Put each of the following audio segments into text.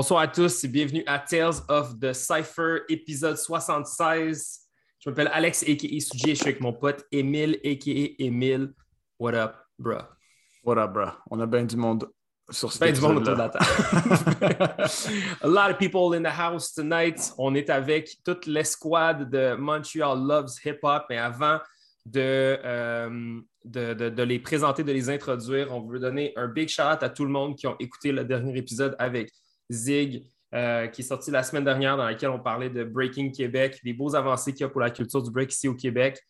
Bonsoir à tous et bienvenue à Tales of the Cypher, épisode 76. Je m'appelle Alex, a.k.a. Suji, et je suis avec mon pote Emile, a.k.a. Emile. What up, bro? What up, bro? On a bien du monde sur cet ben du monde autour de la table. A lot of people in the house tonight. On est avec toute l'escouade de Montreal Loves Hip Hop. Mais avant de, euh, de, de, les présenter, de les introduire, on veut donner un big shout-out à tout le monde qui ont écouté le dernier épisode avec Zig, euh, qui est sorti la semaine dernière, dans lequel on parlait de Breaking Québec, des beaux avancées qu'il y a pour la culture du break ici au Québec.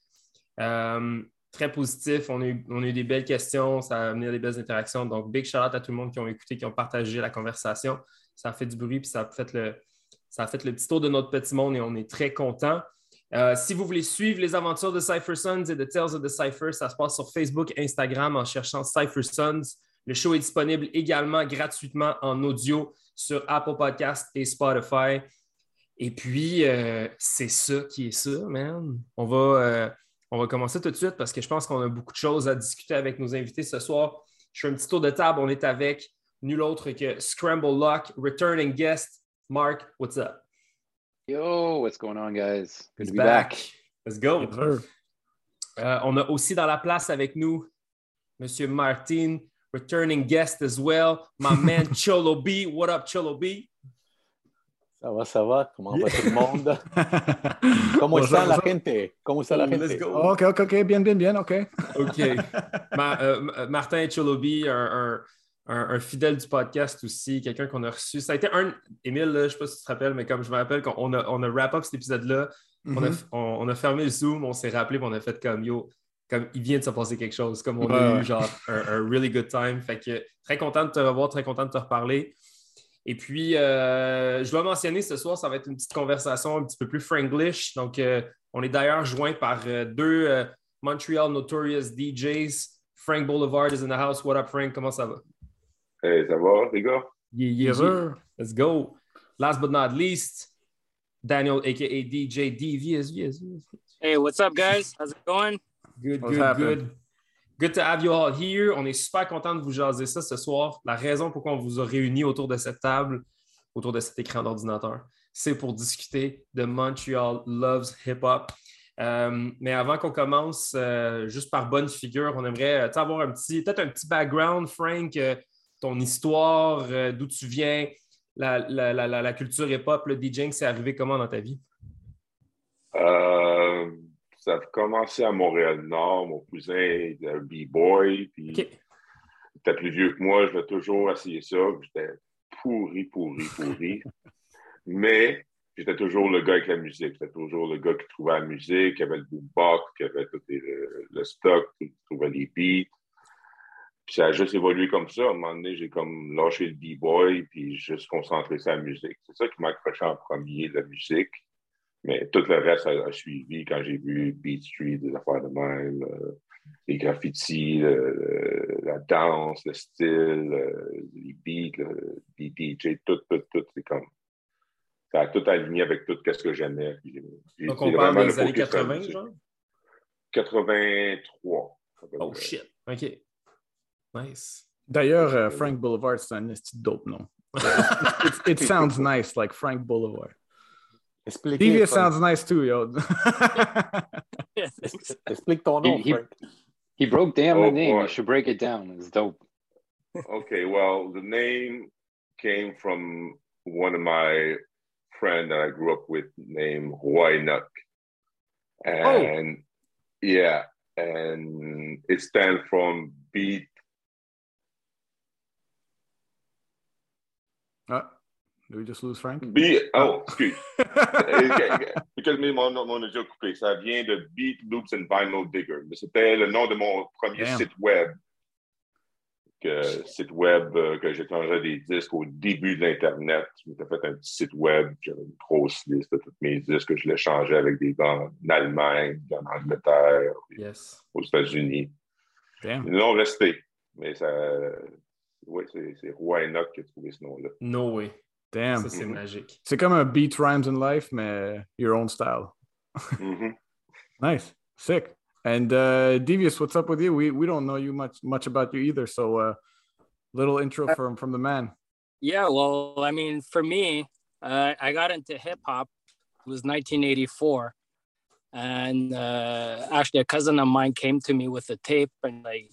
Euh, très positif. On a, eu, des belles questions, ça a amené à des belles interactions. Donc, big shout out à tout le monde qui ont écouté, qui ont partagé la conversation. Ça a fait du bruit, puis ça a fait le, ça fait le petit tour de notre petit monde et on est très contents. Euh, si vous voulez suivre les aventures de Cypher Sons et de Tales of the Cypher, ça se passe sur Facebook, Instagram en cherchant Cypher Sons. Le show est disponible également gratuitement en audio sur Apple Podcast et Spotify. Et puis, euh, c'est ça qui est ça, man. On va, euh, on va commencer tout de suite parce que je pense qu'on a beaucoup de choses à discuter avec nos invités ce soir. Je fais un petit tour de table. On est avec nul autre que Scramble Lock, returning guest. Mark, what's up? Yo, what's going on, guys? Good to be back. Let's go. Euh, on a aussi dans la place avec nous Monsieur Martin, returning guest as well. My man Cholo B. What up, Cholo B? Ça va, ça va? Comment va tout le monde? ¿Cómo está la gente? ¿Cómo está la gente? Let's go. OK, OK, OK. Bien, bien, bien. OK. OK. Ma, euh, Martin Cholobi, un, un, un, fidèle du podcast aussi, quelqu'un qu'on a reçu. Ça a été un. Émile, je ne sais pas si tu te rappelles, mais comme je me rappelle, qu'on a, on a wrap up cet épisode-là, on, a, mm-hmm. on, a fermé le Zoom, on s'est rappelé, on a fait comme yo, comme il vient de se passer quelque chose, comme on a eu genre un, un, really good time. Fait que très content de te revoir, très content de te reparler. Et puis, euh, je dois mentionner ce soir, ça va être une petite conversation un petit peu plus franglish. Donc, euh, on est d'ailleurs joint par euh, deux Montreal Notorious DJs. Frank Boulevard is in the house. What up, Frank? Comment ça va? Hey, ça va, les gars? Yeah, yeah, Let's go. Last but not least, Daniel, aka DJ DVSV. Hey, what's up, guys? How's it going? Good, What's good, good. Good to have you all here. On est super content de vous jaser ça ce soir. La raison pour on vous a réunis autour de cette table, autour de cet écran d'ordinateur, c'est pour discuter de Montreal Loves Hip Hop. Euh, mais avant qu'on commence, euh, juste par bonne figure, on aimerait euh, avoir un petit, peut-être un petit background, Frank, ton histoire, d'où tu viens, la, la culture hip-hop, le DJing, c'est arrivé comment dans ta vie? Ça a commencé à Montréal-Nord. Mon cousin était un B-boy, puis il était plus vieux que moi. Je vais toujours essayer ça. J'étais pourri, pourri, pourri. Mais j'étais toujours le gars avec la musique. J'étais toujours le gars qui trouvait la musique, qui avait le boombox, qui avait tout le, stock, qui trouvait les beats. Puis ça a juste évolué comme ça. À un moment donné, j'ai comme lâché le B-boy, puis juste concentré sur la musique. C'est ça qui m'a accroché en premier, la musique. Mais tout le reste a, suivi quand j'ai vu Beat Street, des affaires de même, euh, les graffitis, la danse, le style, euh, les beats, les DJ, tout, tout, tout. C'est comme. Ça a tout aligné avec tout ce que j'aimais. Donc, on parle des années 80, genre? 83. Oh shit. OK. Nice. D'ailleurs, uh, Frank Boulevard, c'est un dope nom. it, it sounds nice, like Frank Boulevard. Explique. sounds nice too, yo. Explique ton nom, he, Frank. He, broke down oh, the name. Boy. I should break it down. It's dope. okay, well, the name came from one of my friend that I grew up with named Hawaii Nuck. And oh. yeah, and it stands from beat. Uh, did we just lose Frank? Oh, excuse. Because mon, mon audio coupé. Ça vient de Beat Loops and Vinyl Digger. C'était le nom de mon premier Damn. site web. Que, site web euh, que changé des disques au début de l'Internet. Je m'étais fait un petit site web. J'avais une grosse liste de tous mes disques que je les changeais avec des gars en Allemagne, en Angleterre, yes. aux États-Unis. Ils l'ont resté. Mais ça. Oui, c'est Roy Enoch qui a trouvé ce nom-là. No way. Damn. Ça, c'est mm -hmm. magique. C'est comme un beat rhymes in life, mais your own style. mm -hmm. Nice. Sick. And uh, Devious, what's up with you? We we don't know you much much about you either. So uh little intro from from the man. Yeah, well, I mean, for me, uh, I got into hip hop. It was 1984, and uh, actually, a cousin of mine came to me with a tape and like,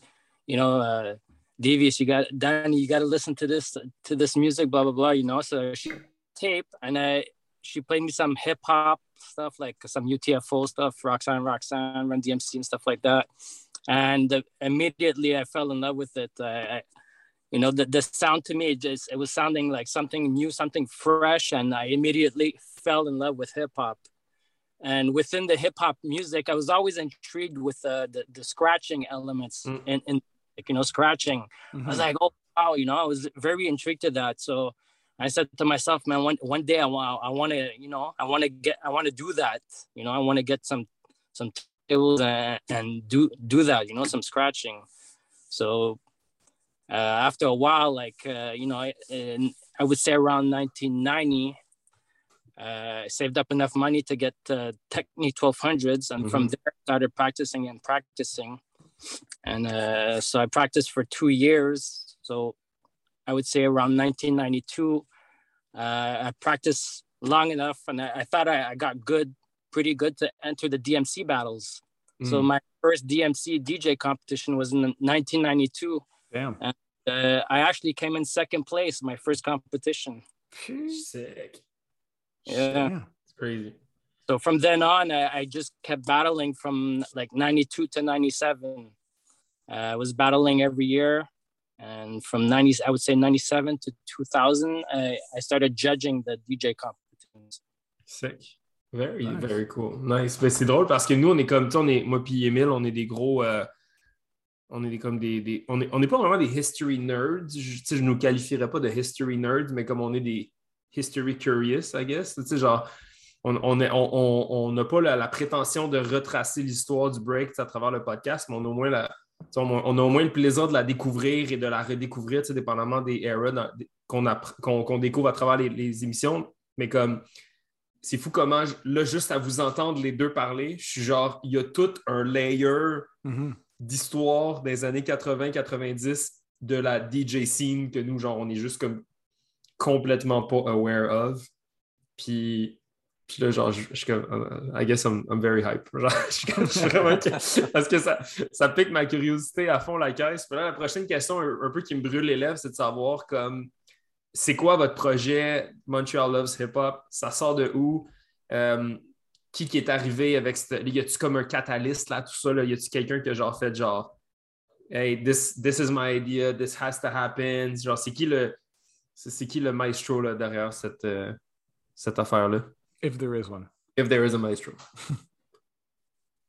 you know, uh, Devious, you got Danny, you got to listen to this to this music, blah blah blah. You know, so she taped and I she played me some hip hop stuff like some UTFO stuff, Roxanne, Roxanne, Run DMC and stuff like that. And uh, immediately I fell in love with it. I, you know, the, the sound to me, it just, it was sounding like something new, something fresh. And I immediately fell in love with hip hop. And within the hip hop music, I was always intrigued with uh, the, the scratching elements mm. in, in, like, you know, scratching. Mm-hmm. I was mm-hmm. like, oh, wow, you know, I was very intrigued to that. So I said to myself, man, one, one day I want, I want to, you know, I want to get, I want to do that. You know, I want to get some, some tables and, and do, do that, you know, some scratching. So uh, after a while, like uh, you know, I, I would say around 1990, uh, I saved up enough money to get uh, Technics 1200s, and mm-hmm. from there started practicing and practicing. And uh, so I practiced for two years. So I would say around 1992, uh, I practiced long enough, and I, I thought I, I, got good, pretty good to enter the DMC battles. Mm. So my first DMC DJ competition was in 1992 Damn. And, uh, I actually came in second place my first competition. Sick. Yeah. It's crazy. So from then on, I, I, just kept battling from like 92 to 97. Uh, I was battling every year. And from 90, I would say 97 to 2000, I, I started judging the DJ competitions. Sick. Very, nice. very cool. Nice. Ben, c'est drôle parce que nous, on est comme, on est, moi puis Emile, on est des gros. Euh, on est comme des. on n'est on est pas vraiment des history nerds. Je ne nous qualifierais pas de history nerds, mais comme on est des history curious, I guess. Tu sais, genre, on n'a on, on, pas la, prétention de retracer l'histoire du break à travers le podcast, mais on a au moins la. On a au moins le plaisir de la découvrir et de la redécouvrir, dépendamment des eras qu'on découvre à travers les, émissions. Mais comme c'est fou comment, là, juste à vous entendre les deux parler, je suis genre, il y a tout un layer mm-hmm d'histoire des années 80-90 de la DJ scene que nous, genre, on est juste comme complètement pas aware of. Puis, puis là, genre, je, suis comme, I guess I'm, very hype. Genre, je suis comme, je. Parce que ça, ça pique ma curiosité à fond la caisse. La prochaine question, un, peu qui me brûle les lèvres, c'est de savoir comme, c'est quoi votre projet Montreal Loves Hip Hop? Ça sort de où? Euh, qui, qui est arrivé avec cette... Y a-tu comme un catalyste là, tout ça? Là? Y a-tu quelqu'un qui a genre fait genre Hey, this, this is my idea, this has to happen? Genre, c'est qui le c'est qui le maestro derrière cette, euh, cette affaire-là? If there is one. If there is a maestro.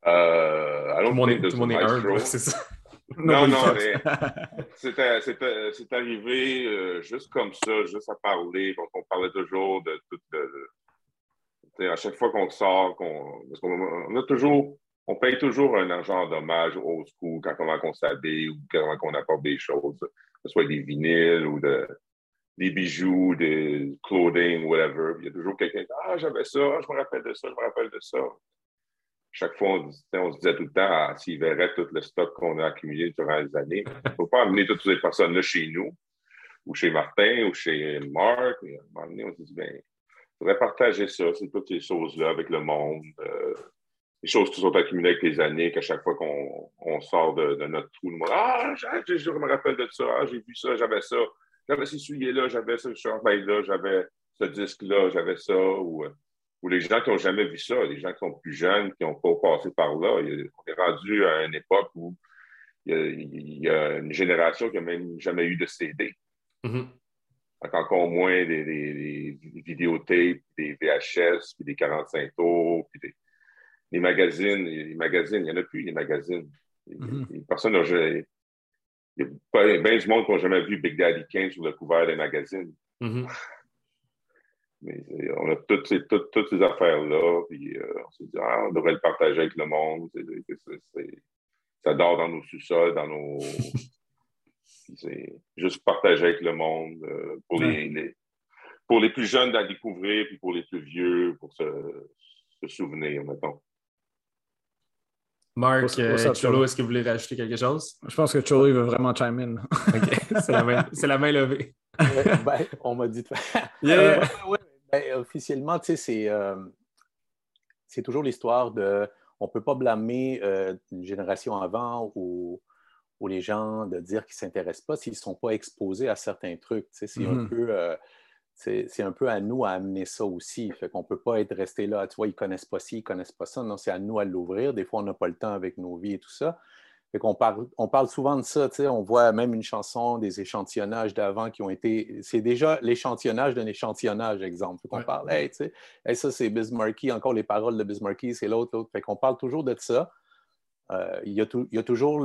uh, I don't tout think there's a maestro. c'est ça. Non, non, mais c'est arrivé euh, juste comme ça, juste à parler. Donc, on parlait toujours de tout de, à chaque fois qu'on sort, qu'on, parce qu'on a toujours, on paye toujours un argent dommage au school quand on s'habille ou quand on apporte des choses, que ce soit des vinyles ou des bijoux, des clothing, whatever. Il y a toujours quelqu'un qui dit Ah, j'avais ça, je me rappelle de ça, je me rappelle de ça. Chaque fois, on, on se disait tout le temps ah, s'ils verraient tout le stock qu'on a accumulé durant les années. Il ne faut pas amener toutes ces personnes-là chez nous, ou chez Martin, ou chez Marc. À un moment donné, on se dit ben, faudrait partager ça, c'est toutes ces choses-là avec le monde. Euh, les choses qui sont accumulées avec les années, qu'à chaque fois qu'on sort de, notre trou, le monde Ah, je me rappelle de ça, ah, j'ai vu ça, j'avais ça, j'avais ce souliers-là, j'avais ce chandail-là, j'avais ce disque-là, j'avais ça. Ou, euh, ou les gens qui n'ont jamais vu ça, les gens qui sont plus jeunes, qui n'ont pas passé par là. on est rendu à une époque où il y a, une génération qui n'a même jamais eu de CD. Mm-hmm encore moins des, des, des, vidéotapes, des VHS, puis des 45 tours, puis des, magazines. Les magazines, il n'y en a plus, les magazines. Mm-hmm. Personne n'a jamais. Il y a bien du monde qui n'a jamais vu Big Daddy Kane sur le couvert des magazines. Mm-hmm. Mais on a toutes ces, toutes, toutes ces affaires-là, puis euh, on s'est dit, ah, on devrait le partager avec le monde. ça dort dans nos sous-sols, dans nos, c'est juste partager avec le monde euh, pour, les, pour les plus jeunes à découvrir, puis pour les plus vieux, pour se, se souvenir, mettons. Marc, euh, Cholo, est-ce que vous voulez rajouter quelque chose? Je pense que Cholo veut vraiment chime in. OK, c'est la, main, la main levée. ben, on m'a dit. yeah. ben, officiellement, tu sais, c'est, euh, c'est toujours l'histoire de. On ne peut pas blâmer euh, une génération avant ou, ou, les gens de dire qu'ils ne s'intéressent pas s'ils ne sont pas exposés à certains trucs. Tu sais, c'est un mm-hmm. peu. C'est un peu à nous à amener ça aussi. Fait qu'on ne peut pas être resté là, tu vois, ils ne connaissent pas ci, ils ne connaissent pas ça. Non, c'est à nous à l'ouvrir. Des fois, on n'a pas le temps avec nos vies et tout ça. Fait qu'on parle, on parle souvent de ça, tu sais, on voit même une chanson, des échantillonnages d'avant qui ont été. C'est déjà l'échantillonnage d'un échantillonnage, exemple. Fait qu'on parle, hey, tu sais, ça c'est Bismarcky, encore les paroles de Bismarcky, c'est l'autre, l'autre. Fait qu'on parle toujours de ça. Euh, il, y a il, y a toujours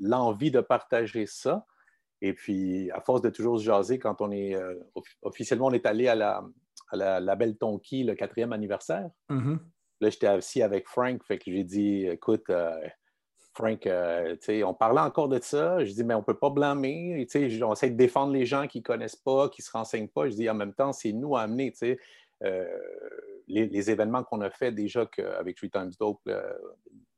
l'envie de partager ça. Et puis, à force de toujours se jaser, quand on est euh, officiellement, on est allé à la, à la, Belle Tonki, le quatrième anniversaire. Mm-hmm. Là, j'étais assis avec Frank, fait que j'ai dit, écoute, euh, Frank, euh, on parlait encore de ça. Je dis, mais on ne peut pas blâmer. On essaie de défendre les gens qui ne connaissent pas, qui ne se renseignent pas. Je dis, en même temps, c'est nous à amener euh, les, événements qu'on a fait déjà avec Three Times Dope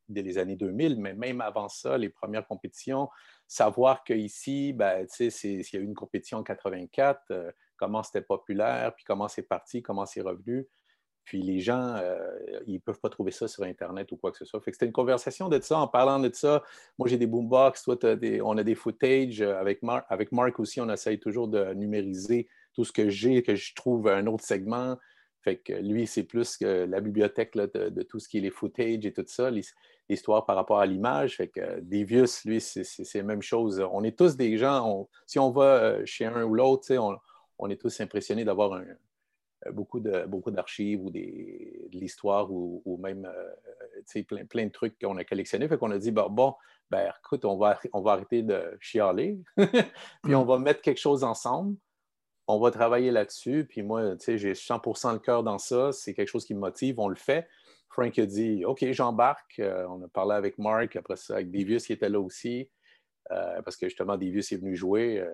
dès les années 2000, mais même avant ça, les premières compétitions, savoir qu'ici, ben, s'il y a eu une compétition en 84, comment c'était populaire, puis comment c'est parti, comment c'est revenu. Puis les gens, euh, ils ne peuvent pas trouver ça sur Internet ou quoi que ce soit. Fait que c'était une conversation de ça. En parlant de ça, moi j'ai des boombox, toi on a des footage. Euh, avec, avec Marc aussi, on essaye toujours de numériser tout ce que j'ai, que je trouve un autre segment. Fait que lui, c'est plus que la bibliothèque de, tout ce qui est les footage et tout ça, l'histoire par rapport à l'image. Fait que Devious, lui, c'est la même chose. On est tous des gens, si on va euh, chez un ou l'autre, on, on, est tous impressionnés d'avoir euh, beaucoup de beaucoup d'archives ou des, de l'histoire ou, même euh, plein, plein de trucs qu'on a collectionnés. Fait qu'on a dit, bon, bon ben, écoute, on va, on va arrêter de chialer, puis on va mettre quelque chose ensemble. On va travailler là-dessus. Puis moi, j'ai 100% le cœur dans ça. C'est quelque chose qui me motive. On le fait. Frank a dit, OK, j'embarque. Euh, on a parlé avec Mark, après ça, avec Devius qui était là aussi. parce que justement, Devius est venu jouer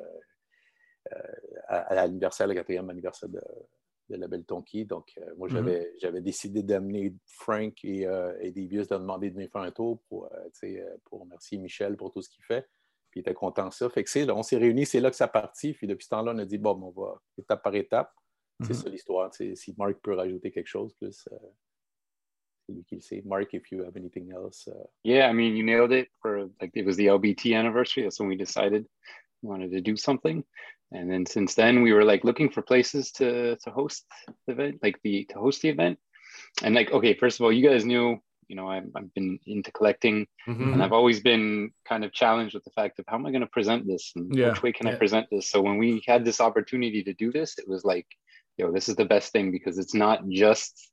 à, l'anniversaire, le quatrième anniversaire de, de la Belle Tonki. Donc, euh, moi, mm-hmm. j'avais décidé d'amener Frank et, euh, et Davius de demander de venir faire un tour pour, euh, pour remercier Michel pour tout ce qu'il fait. Puis il était content de ça. Fait que là, on s'est réunis, c'est là que ça partit. Puis depuis ce temps-là, on a dit, bon, on va étape par étape. C'est mm-hmm. ça l'histoire. Si Mark peut rajouter quelque chose plus, c'est can say. Mark, if you have anything else. Uh... Yeah, I mean, you nailed it. For like, it was the LBT anniversary. That's when we decided we wanted to do something. and then since then we were like looking for places to to host the event like the to host the event and like okay first of all you guys knew you know I've, I've been into collecting mm-hmm. and i've always been kind of challenged with the fact of how am i going to present this and yeah. which way can yeah. i present this so when we had this opportunity to do this it was like yo this is the best thing because it's not just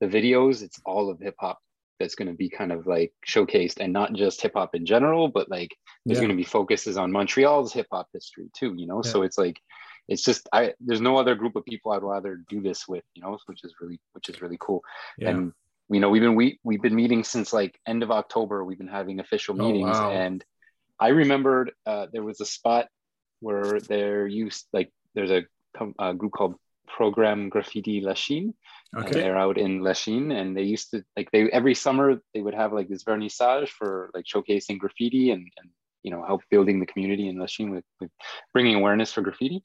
the videos it's all of hip hop that's going to be kind of like showcased and not just hip hop in general, but like there's yeah. going to be focuses on Montreal's hip hop history too, you know? Yeah. So it's like, it's just, I, there's no other group of people I'd rather do this with, you know, which is really, which is really cool. Yeah. And, you know, we've been, we, we've been meeting since like end of October, we've been having official oh, meetings oh, wow. and I remembered uh, there was a spot where there used like, there's a, a group called Program Graffiti Lachine uh, Okay. they're out in Lachine, and they used to like they every summer they would have like this vernissage for like showcasing graffiti and, and you know help building the community in Lachine with, with bringing awareness for graffiti.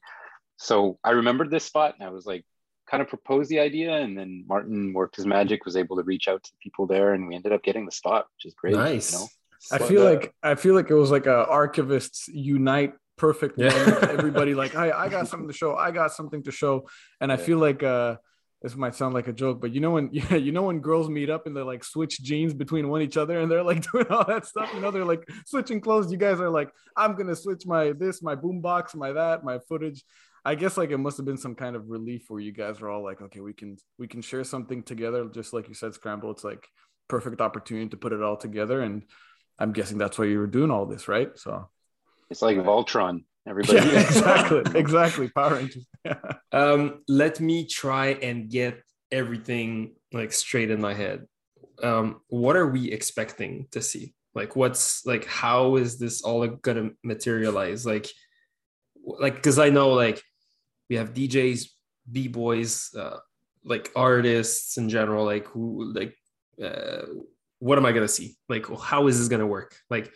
So I remembered this spot, and I was like, kind of proposed the idea, and then Martin worked his magic, was able to reach out to people there, and we ended up getting the spot, which is great. Nice. You know? I feel like I feel like it was like a archivists unite perfect yeah. everybody like I, I got something to show i got something to show and i feel like uh this might sound like a joke, but you know when yeah, you know when girls meet up and they like switch jeans between one each other and they're like doing all that stuff. You know, they're like switching clothes. You guys are like, I'm gonna switch my this, my boombox, my that, my footage. I guess like it must have been some kind of relief where you guys are all like, okay, we can we can share something together. Just like you said, Scramble. It's like perfect opportunity to put it all together. And I'm guessing that's why you were doing all this, right? So it's like Voltron. Everybody. Yeah, exactly. exactly. Power Rangers. Yeah. Um, let me try and get everything like straight in my head. Um, what are we expecting to see? Like, what's like, how is this all gonna materialize? Like, like, because I know like we have DJs, b boys, uh, like artists in general. Like, who like, uh, what am I gonna see? Like, how is this gonna work? Like,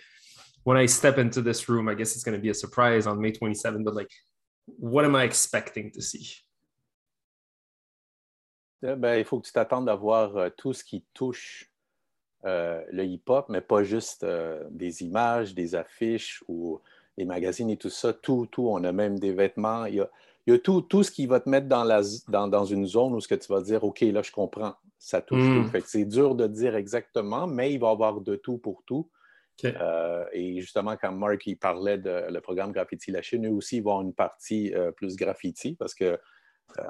when I step into this room, I guess it's going to be a surprise on May 27, but like, what am I expecting to see? Eh ben, il faut que tu t'attendes à voir euh, tout ce qui touche euh, le hip-hop, mais pas juste euh, des images, des affiches ou des magazines et tout ça. Tout, tout. On a même des vêtements. Il y a, il y a tout, tout ce qui va te mettre dans, la, dans, dans, une zone où ce que tu vas dire, OK, là, je comprends, ça touche tout. Hmm. Fait que c'est dur de dire exactement, mais il va y avoir de tout pour tout. Euh, et justement, quand Mark il parlait de le programme Graffiti La Chine, eux aussi, ils vont avoir une partie euh, plus graffiti parce que euh,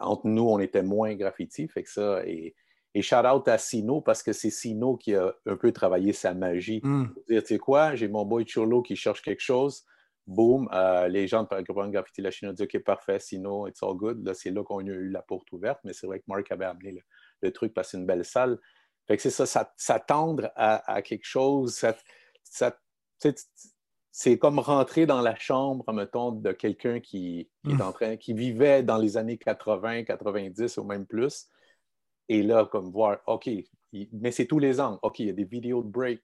entre nous, on était moins graffiti. Fait que ça, et, et shout out à Sino parce que c'est Sino qui a un peu travaillé sa magie. Mm. Dire, tu sais quoi, j'ai mon boy Cholo qui cherche quelque chose. Boom, les gens de programme Graffiti La Chine ont dit OK, parfait, Sino, it's all good. Là, c'est là qu'on a eu la porte ouverte, mais c'est vrai que Mark avait amené le, truc parce que c'est une belle salle. Fait que c'est ça, s'attendre à, à, quelque chose. Ça, c'est comme rentrer dans la chambre, mettons, de quelqu'un qui, est hmm. en train, qui vivait dans les années 80, 90 ou même plus. Et là, comme voir, OK, mais c'est tous les ans. OK, il y a des vidéos de break.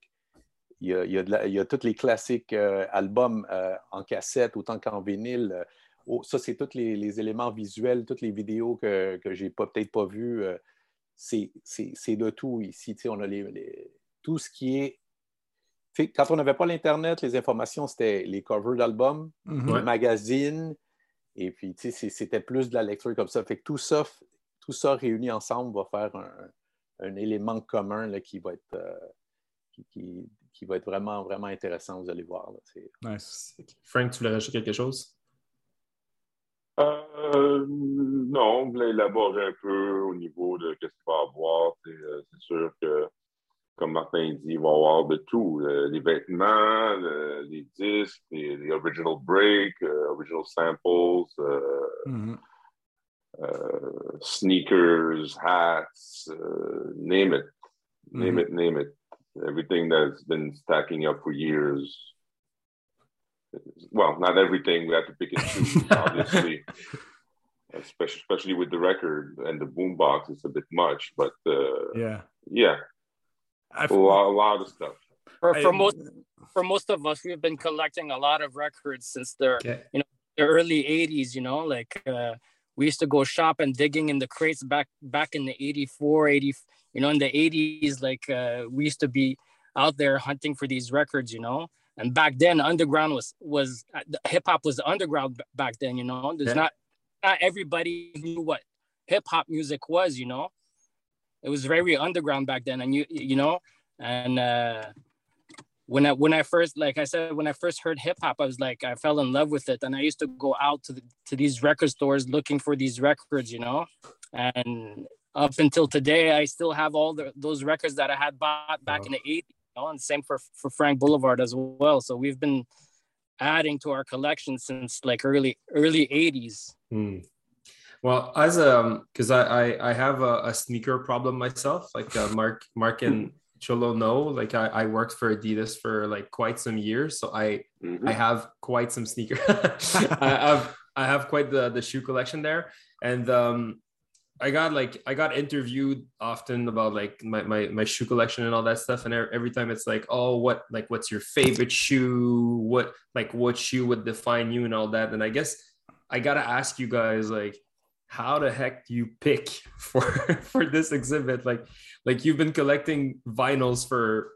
Il y a, il tous les classiques euh, albums euh, en cassette autant qu'en vinyle. Euh, oh, ça, c'est tous les, éléments visuels, toutes les vidéos que, que j'ai peut-être pas vues. c'est de tout ici. On a les, tout ce qui est quand on n'avait pas l'Internet, les informations, c'était les covers d'albums, mhm. les magazines, et puis c'était plus de la lecture comme ça. Fait que tout ça, tout ça réuni ensemble va faire un, élément commun là, qui, va être, euh, qui, qui, va être vraiment, vraiment intéressant, vous allez voir. Nice. Frank, tu voulais rajouter quelque chose? Euh, non, on voulait élaborer un peu au niveau de ce qu'il va y avoir. Euh, c'est sûr que comme Martin dit, il va y avoir de tout. Euh, les vêtements, les disques, les, original breaks, euh, original samples, euh, mm-hmm. sneakers, hats, name it. Name mm-hmm. it, name it. Everything that's been stacking up for years. Well, not everything. We have to pick and choose, obviously. especially, especially with the record and the boombox, it's a bit much. But yeah, yeah, a lot, a lot of stuff. For, for most for most of us, we've been collecting a lot of records since the okay. you know the early '80s. You know, like uh, we used to go shop and digging in the crates back back in the '84, '80. You know, in the '80s, like uh, we used to be out there hunting for these records. You know, and back then, underground was was uh, hip hop was the underground back then. You know, there's yeah. not not everybody knew what hip hop music was. You know, it was very underground back then, and you you know, and uh, when I when I first like I said when I first heard hip hop, I was like I fell in love with it, and I used to go out to the, to these record stores looking for these records, you know, and up until today, I still have all the, those records that I had bought back oh. in the 80s, you know, and same for for Frank Boulevard as well. So we've been adding to our collection since like early early 80s. Hmm. Well, as um, because I, I I have a, a sneaker problem myself. Like uh, Mark Mark and Cholo know, like I, I worked for Adidas for like quite some years, so I mm-hmm. I have quite some sneaker. I have I have quite the the shoe collection there, and um, I got like I got interviewed often about like my, my my shoe collection and all that stuff, and every time it's like, oh, what like what's your favorite shoe? What like what shoe would define you and all that? And I guess I gotta ask you guys like how the heck do you pick for for this exhibit like like you've been collecting vinyls for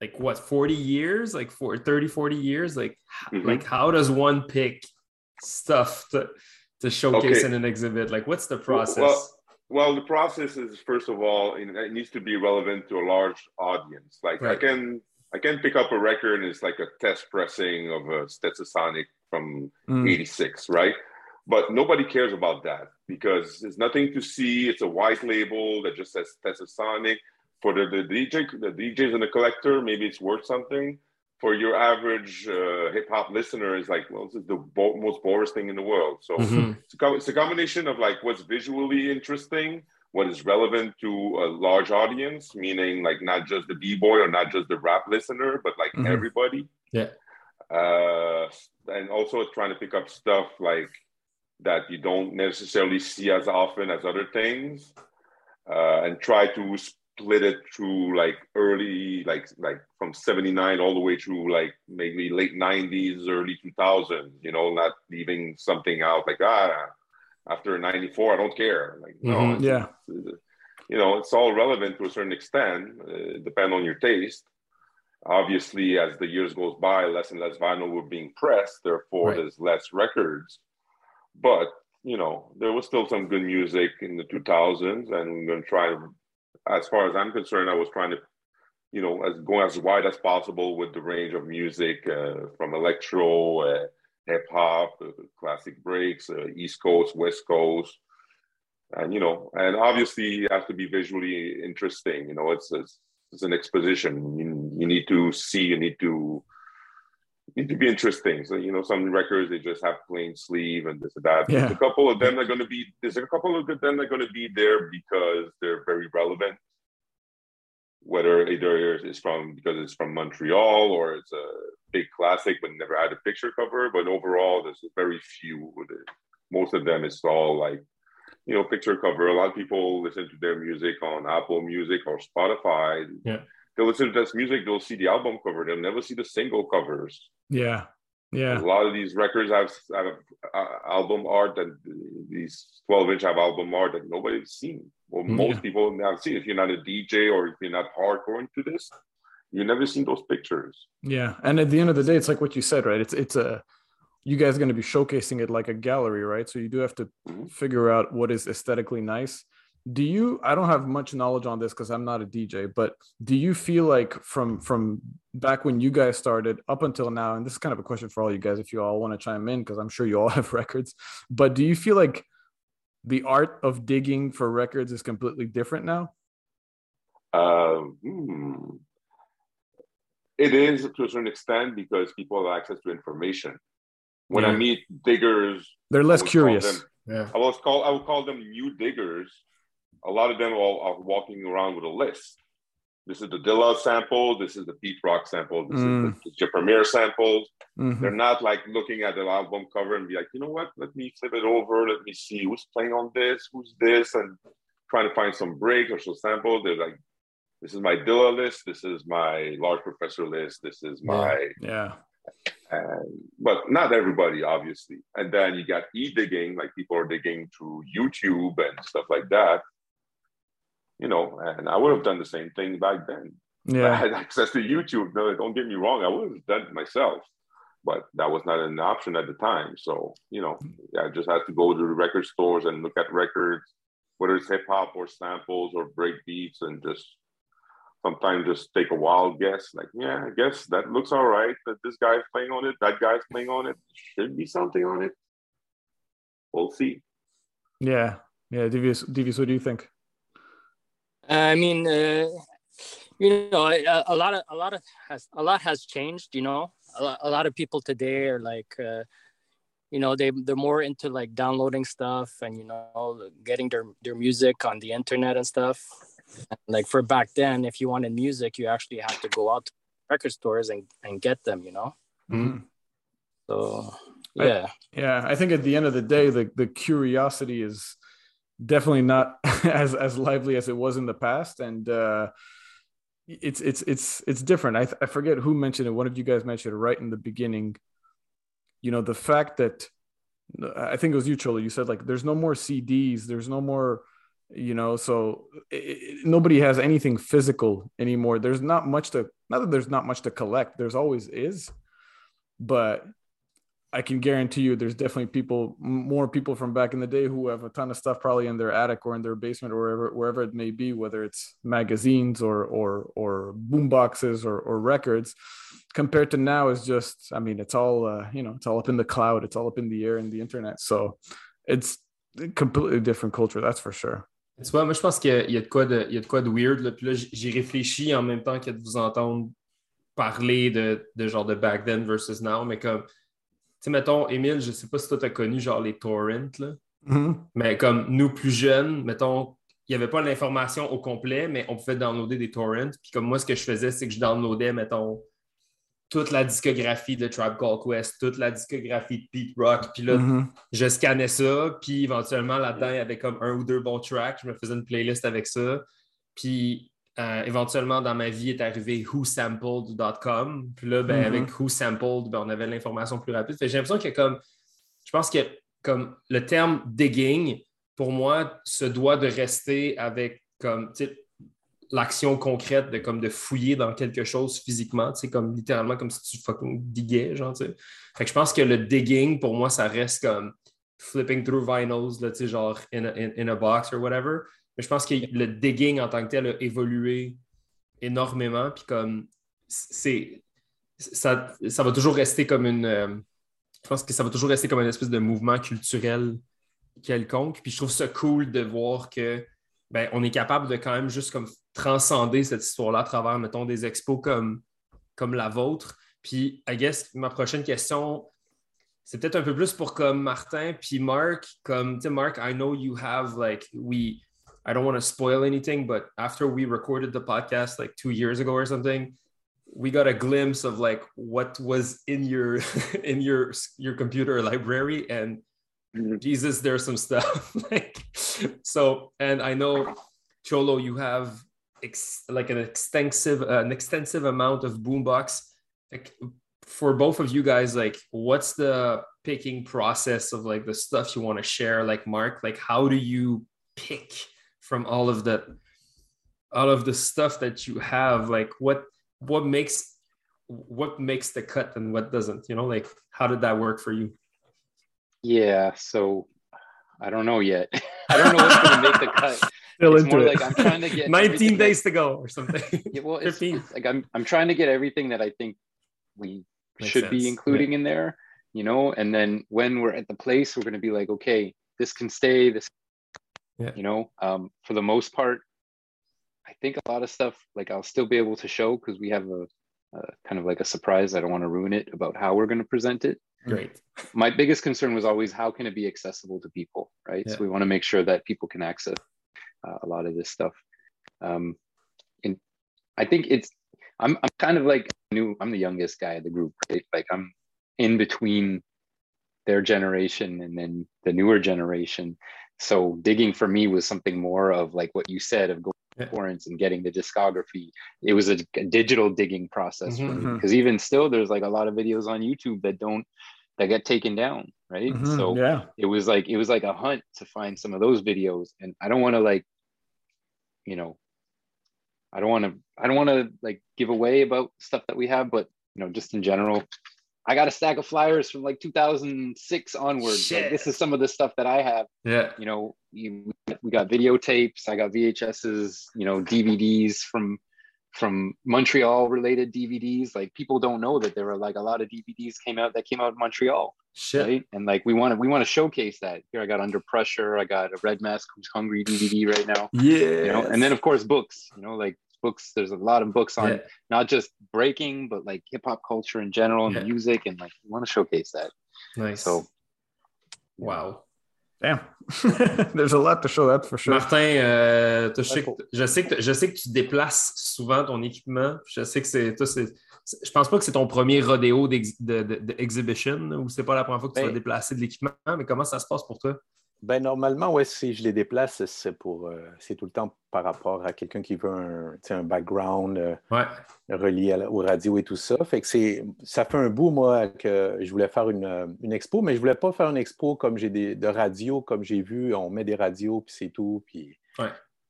like what 40 years like for 30 40 years like mm-hmm. like how does one pick stuff to to showcase okay. in an exhibit like what's the process well, well the process is first of all it needs to be relevant to a large audience like right. i can i can pick up a record and it's like a test pressing of a stetsasonic from mm. 86 right but nobody cares about that because there's nothing to see. It's a white label that just says Stetsasonic. For the, the DJ, the DJs and the collector, maybe it's worth something. For your average uh, hip hop listener, is like, well, this is the bo- most boring thing in the world. So mm-hmm. it's, a it's a combination of like what's visually interesting, what is relevant to a large audience, meaning like not just the b boy or not just the rap listener, but like mm-hmm. everybody. Yeah. Uh, and also trying to pick up stuff like that you don't necessarily see as often as other things, uh, and try to split it through like early, like like from '79 all the way through like maybe late '90s, early 2000s. You know, not leaving something out like ah after '94 I don't care. Like no, mm-hmm. yeah. you know, it's all relevant to a certain extent, uh, depend on your taste. Obviously, as the years goes by, less and less vinyl were being pressed. Therefore, right. there's less records. But you know, there was still some good music in the 2000s, and I'm going to try as far as I'm concerned, I was trying to, you know, as going as wide as possible with the range of music uh, from electro, uh, hip hop, uh, classic breaks, uh, East Coast, West Coast, and you know, and obviously it has to be visually interesting. You know, it's it's, it's an exposition. You, you need to see. You need to need to be interesting. So you know, some records they just have plain sleeve and this and that. Yeah. There's a couple of them are going to be. There's a couple of them that are going to be there because they're very relevant. Whether either it's from because it's from Montreal or it's a big classic but never had a picture cover. But overall, there's very few. Most of them is all like you know picture cover. A lot of people listen to their music on Apple Music or Spotify. Yeah they'll listen to this music, they'll see the album cover, they'll never see the single covers. Yeah. Yeah. A lot of these records have, have uh, album art and these 12 inch have album art that nobody's seen. Well, mm, most yeah. people have seen. If you're not a DJ or if you're not hardcore into this, you never seen those pictures. Yeah. And at the end of the day, it's like what you said, right? It's, it's a, you guys are going to be showcasing it like a gallery, right? So you do have to mm-hmm. figure out what is aesthetically nice do you i don't have much knowledge on this because i'm not a dj but do you feel like from from back when you guys started up until now and this is kind of a question for all you guys if you all want to chime in because i'm sure you all have records but do you feel like the art of digging for records is completely different now uh, hmm. it is to a certain extent because people have access to information when yeah. i meet diggers they're less curious them, yeah. I was call I would call them new diggers a lot of them are, are, walking around with a list. This is the Dilla sample. This is the Pete Rock sample. This mm. is the, the Premier sample. Mm-hmm. They're not like looking at the album cover and be like, you know what? Let me flip it over. Let me see who's playing on this, who's this, and trying to find some break or some sample. They're like, this is my Dilla list. This is my Large Professor list. This is my yeah. And, but not everybody, obviously. And then you got e digging, like people are digging through YouTube and stuff like that you know, and I would have done the same thing back then. Yeah. I had access to YouTube. No, don't get me wrong, I would have done it myself, but that was not an option at the time. So, you know, I just had to go to the record stores and look at records, whether it's hip hop or samples or break beats, and just sometimes just take a wild guess. Like, yeah, I guess that looks all right. That this guy's playing on it, that guy's playing on it. Should be something on it. We'll see. Yeah, yeah. Devious, Devious, what do you think? I mean, uh, you know, a, a, lot of a lot of has a lot has changed. You know, a lot, a lot of people today are like, uh, you know, they they're more into like downloading stuff and you know getting their their music on the internet and stuff. like for back then, if you wanted music, you actually had to go out to record stores and and get them. You know. Mm-hmm. So yeah, I, yeah. I think at the end of the day, the the curiosity is definitely not as as lively as it was in the past. And uh it's it's it's it's different. I, I forget who mentioned it. One of you guys mentioned it right in the beginning. You know the fact that i think it was you cholo you said like there's no more cds there's no more you know so it, nobody has anything physical anymore. There's not much to not that there's not much to collect there's always is but I can guarantee you there's definitely people, more people from back in the day who have a ton of stuff probably in their attic or in their basement or wherever, wherever it may be, whether it's magazines or, or, or boom boxes or, or records compared to now is just, I mean, it's all, uh, you know, it's all up in the cloud. It's all up in the air and the internet. So it's completely different culture. That's for sure. Tu vois, moi, je pense qu'il y, a de quoi de, il y a de, quoi de weird. Là. Puis là, j'y réfléchis en même temps que de vous entendre parler de, de genre de back then versus now, mais comme sais, mettons, Émile, je sais pas si toi, tu as connu genre les torrents, là. Mm-hmm. Mais comme nous, plus jeunes, mettons, il n'y avait pas l'information au complet, mais on pouvait downloader des torrents. Puis comme moi, ce que je faisais, c'est que je downloadais, mettons, toute la discographie de Tribe Called Quest, toute la discographie de Pete Rock. Puis là, mm-hmm. je scannais ça. Puis éventuellement, là-dedans, il y avait comme un ou deux bons tracks. Je me faisais une playlist avec ça. Puis euh, éventuellement, dans ma vie, est arrivé whosampled.com. Puis là, ben, mm-hmm. avec whosampled, ben, on avait l'information plus rapide. J'ai l'impression que comme, je pense que comme le terme digging, pour moi, se doit de rester avec comme, l'action concrète de comme de fouiller dans quelque chose physiquement, c'est comme littéralement comme si tu fucking diguais, genre. Fait que je pense que le digging, pour moi, ça reste comme flipping through vinyls, là, genre in a, in, a, box or whatever. Mais je pense que le digging en tant que tel a évolué énormément, puis comme c'est ça, ça va toujours rester comme une euh, je pense que ça va toujours rester comme une espèce de mouvement culturel quelconque. Puis je trouve ça cool de voir que ben, on est capable de quand même juste comme transcender cette histoire-là à travers, mettons, des expos comme, comme la vôtre. Puis, I guess, ma prochaine question, c'est peut-être un peu plus pour comme Martin puis Mark. Comme, tu sais, Mark, I know you have, like, we, I don't want to spoil anything, but after we recorded the podcast like two years ago or something, we got a glimpse of like what was in your in your your computer library and mm-hmm. jesus there's some stuff like so and i know cholo you have ex- like an extensive uh, an extensive amount of boombox like for both of you guys like what's the picking process of like the stuff you want to share like mark like how do you pick from all of the all of the stuff that you have like what what makes what makes the cut and what doesn't you know like how did that work for you yeah so i don't know yet i don't know what's going to make the cut Still it's more it. like i'm trying to get 19 days that, to go or something yeah, well 15 like I'm, I'm trying to get everything that i think we makes should sense. be including yeah. in there you know and then when we're at the place we're going to be like okay this can stay this yeah. you know um, for the most part I think a lot of stuff like I'll still be able to show because we have a, a, kind of like a surprise. I don't want to ruin it about how we're going to present it. Great. My biggest concern was always how can it be accessible to people, right? Yeah. So we want to make sure that people can access uh, a lot of this stuff. Um, and I think it's I'm I'm kind of like new. I'm the youngest guy in the group, right? Like I'm in between their generation and then the newer generation. So digging for me was something more of like what you said of going to torrents and getting the discography. It was a, a digital digging process because mm-hmm. mm-hmm. even still, there's like a lot of videos on YouTube that don't that get taken down, right? Mm-hmm. So yeah, it was like it was like a hunt to find some of those videos, and I don't want to like, you know, I don't want to I don't want to like give away about stuff that we have, but you know, just in general, I got a stack of flyers from like 2006 onwards. Like, this is some of the stuff that I have. Yeah. You know, you, we got videotapes. I got VHSs. You know, DVDs from from Montreal related DVDs. Like people don't know that there were like a lot of DVDs came out that came out in Montreal. Shit. Right? And like we want to we want to showcase that. Here I got Under Pressure. I got a Red Mask Who's Hungry DVD right now. Yeah. You know, and then of course books. You know, like books. There's a lot of books on yeah. not just breaking, but like hip hop culture in general and yeah. music, and like want to showcase that. Nice. So, wow. Damn. There's a lot to show that for sure. Martin, euh, je, sais que, je, sais que, je sais que tu déplaces souvent ton équipement. Je sais que c'est. Je pense pas que c'est ton premier rodéo d'exhibition ou c'est pas la première fois que tu ben, vas déplacer de l'équipement, mais comment ça se passe pour toi? Ben, normalement, ouais, si je les déplace, c'est pour euh, c'est tout le temps par rapport à quelqu'un qui veut un, un background euh, relié au radio et tout ça. Fait que c'est ça fait un bout, moi, que je voulais faire une, euh, une expo, mais je voulais pas faire une expo comme j'ai des de radio, comme j'ai vu, on met des radios, puis c'est tout. Puis...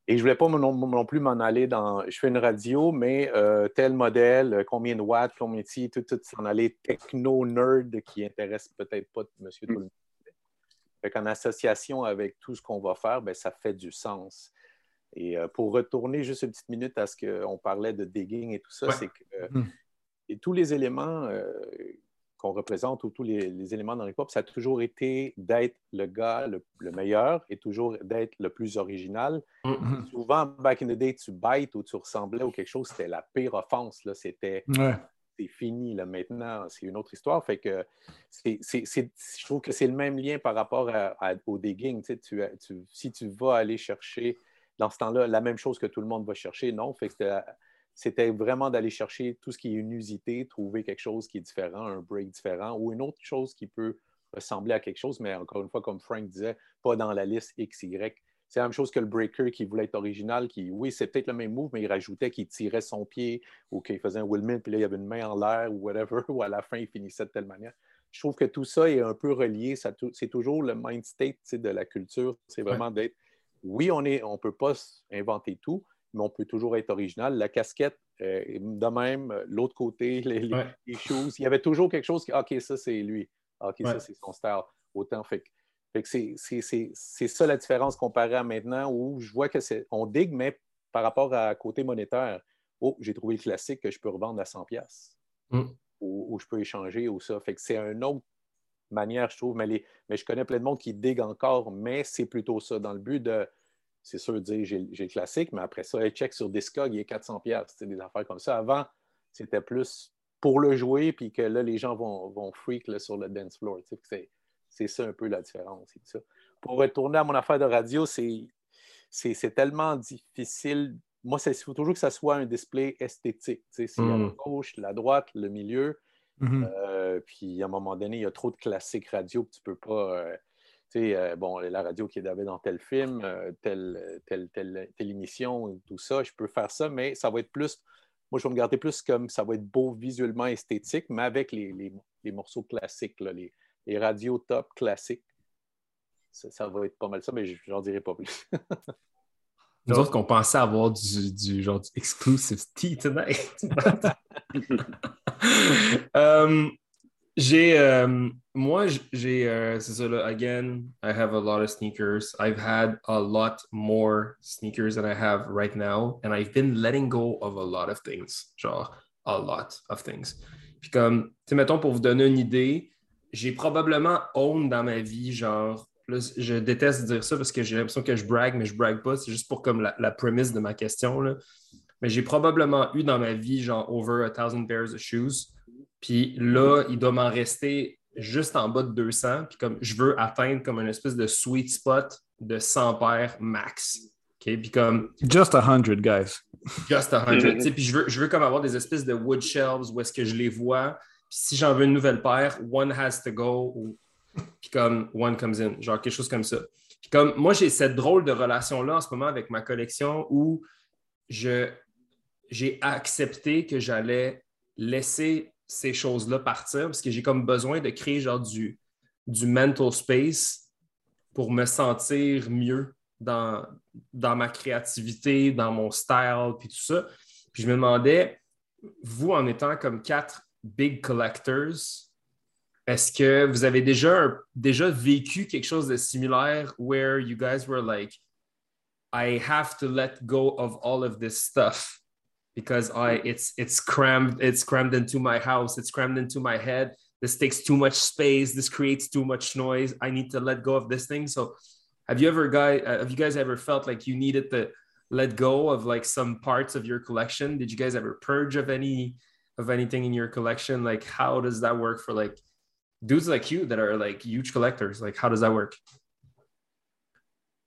Et je voulais pas non, plus m'en aller dans. Je fais une radio, mais tel modèle, combien de watts, combien de tout, tout s'en aller techno-nerd qui intéresse peut-être pas monsieur tout le monde. En association avec tout ce qu'on va faire, bien, ça fait du sens. Et euh, pour retourner juste une petite minute à ce qu'on parlait de digging et tout ça, c'est que euh, et tous les éléments euh, qu'on représente ou tous les, éléments dans l'hip-hop, ça a toujours été d'être le gars le, meilleur et toujours d'être le plus original. Hmm. Souvent, back in the day, tu bites ou tu ressemblais ou quelque chose, c'était la pire offense. C'était c'est fini. Là. Maintenant, c'est une autre histoire. Fait que je trouve que c'est le même lien par rapport au digging. si tu vas aller chercher, dans ce temps-là, la même chose que tout le monde va chercher, non? Fait que c'était vraiment d'aller chercher tout ce qui est une usité, trouver quelque chose qui est différent, un break différent ou une autre chose qui peut ressembler à quelque chose, mais encore une fois, comme Frank disait, pas dans la liste XY. C'est la même chose que le breaker qui voulait être original, qui, oui, c'est peut-être le même move, mais il rajoutait qu'il tirait son pied ou qu'il faisait un Willman, puis là, il y avait une main en l'air ou whatever, ou à la fin, il finissait de telle manière. Je trouve que tout ça est un peu relié. C'est toujours le mind state de la culture. C'est vraiment d'être, oui, on ne on peut pas inventer tout, mais on peut toujours être original. La casquette, euh, de même, l'autre côté, les, les, choses, il y avait toujours quelque chose qui, OK, ça, c'est lui. OK, ça, c'est son style. Autant, fait que c'est ça la différence comparée à maintenant où je vois que c'est on digue, mais par rapport à côté monétaire, oh, j'ai trouvé le classique que je peux revendre à 100$. Mm. Ou, je peux échanger ou ça. Fait que c'est une autre manière, je trouve. Mais, mais je connais plein de monde qui digue encore, mais c'est plutôt ça, dans le but de, c'est sûr, de dire j'ai le classique, mais après ça, check sur Discog, il est 400$. C'est des affaires comme ça. Avant, c'était plus pour le jouer, puis que là, les gens vont, vont freak sur le dance floor. C'est c'est ça un peu la différence. Pour retourner à mon affaire de radio, c'est tellement difficile. Moi, il faut toujours que ça soit un display esthétique. C'est a la mm. gauche, la droite, le milieu. Mm-hmm. Euh, puis à un moment donné, il y a trop de classiques radio que tu peux pas. Euh, euh, bon, la radio qui est avait dans tel film, telle, telle, telle, émission, tout ça, je peux faire ça, mais ça va être plus. Moi, je vais me garder plus comme ça va être beau visuellement esthétique, mais avec les, morceaux classiques, là, les, les radios top classiques. Ça, va être pas mal ça, mais j'en dirai pas plus. Nous autres qu'on pensait avoir du, du genre du exclusive tea tonight. um, j'ai um, moi j'ai uh, c'est ça là again I have a lot of sneakers I've had a lot more sneakers than I have right now and I've been letting go of a lot of things genre a lot of things puis comme tu sais mettons pour vous donner une idée j'ai probablement honte dans ma vie, genre, je déteste dire ça parce que j'ai l'impression que je brague, mais je brague pas. C'est juste pour comme la, la prémisse de ma question. Là. Mais j'ai probablement eu dans ma vie, genre, over a thousand pairs of shoes. Puis là, il doit m'en rester juste en bas de 200. Puis comme je veux atteindre comme une espèce de sweet spot de 100 paires max. OK? Puis comme. Just a hundred, guys. Just a hundred. puis je veux, je veux comme avoir des espèces de wood shelves où est-ce que je les vois si j'en veux une nouvelle paire, one has to go, ou puis comme one comes in, genre quelque chose comme ça. Puis comme moi, j'ai cette drôle de relation-là en ce moment avec ma collection où j'ai accepté que j'allais laisser ces choses-là partir parce que j'ai comme besoin de créer genre du, du mental space pour me sentir mieux dans, dans ma créativité, dans mon style, puis tout ça. Puis je me demandais, vous, en étant comme quatre big collectors, est-ce que vous avez déjà, déjà vécu quelque chose de similaire where you guys were like, I have to let go of all of this stuff because I it's it's crammed it's crammed into my house it's crammed into my head. This takes too much space this creates too much noise. I need to let go of this thing. So have you ever guy uh, have you guys ever felt like you needed to let go of like some parts of your collection? Did you guys ever purge of any of anything in your collection like how does that work for like dudes like you that are like huge collectors? Like how does that work?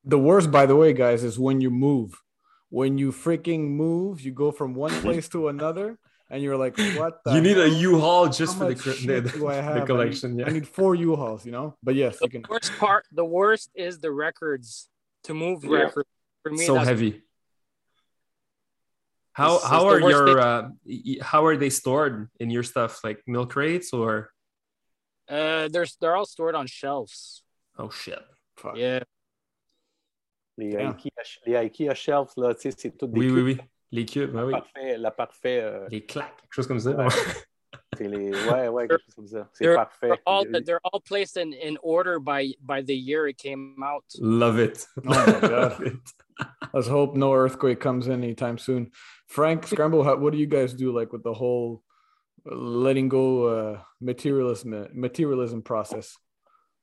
The worst by the way guys is when you move. When you freaking move you go from one place to another and you're like what you need hell? a u-haul just how for the, the, the, collection I need, yeah. I need four u-hauls you know? But yes the can... worst part the worst is the records. To move yeah. records for me so heavy how how are your uh, how are they stored in your stuff? Like milk crates or? Uh, they're they're all stored on shelves. Oh shit! Fuck. Yeah. Les, yeah. IKEA, les IKEA shelves, là, tu sais, c'est tout des Oui, oui, oui. Les cubes, la oui. Parfait, la parfait. Euh... Les claques, quelque chose comme ça. Ouais. c'est les... Ouais, ouais, quelque chose comme ça. C'est parfait. They're all, they're all placed in, in order by, by the year it came out. Love it. Oh my God. Let's hope no earthquake comes in anytime soon. Frank Scramble, how, what do you guys do like with the whole letting go uh, materialism materialism process?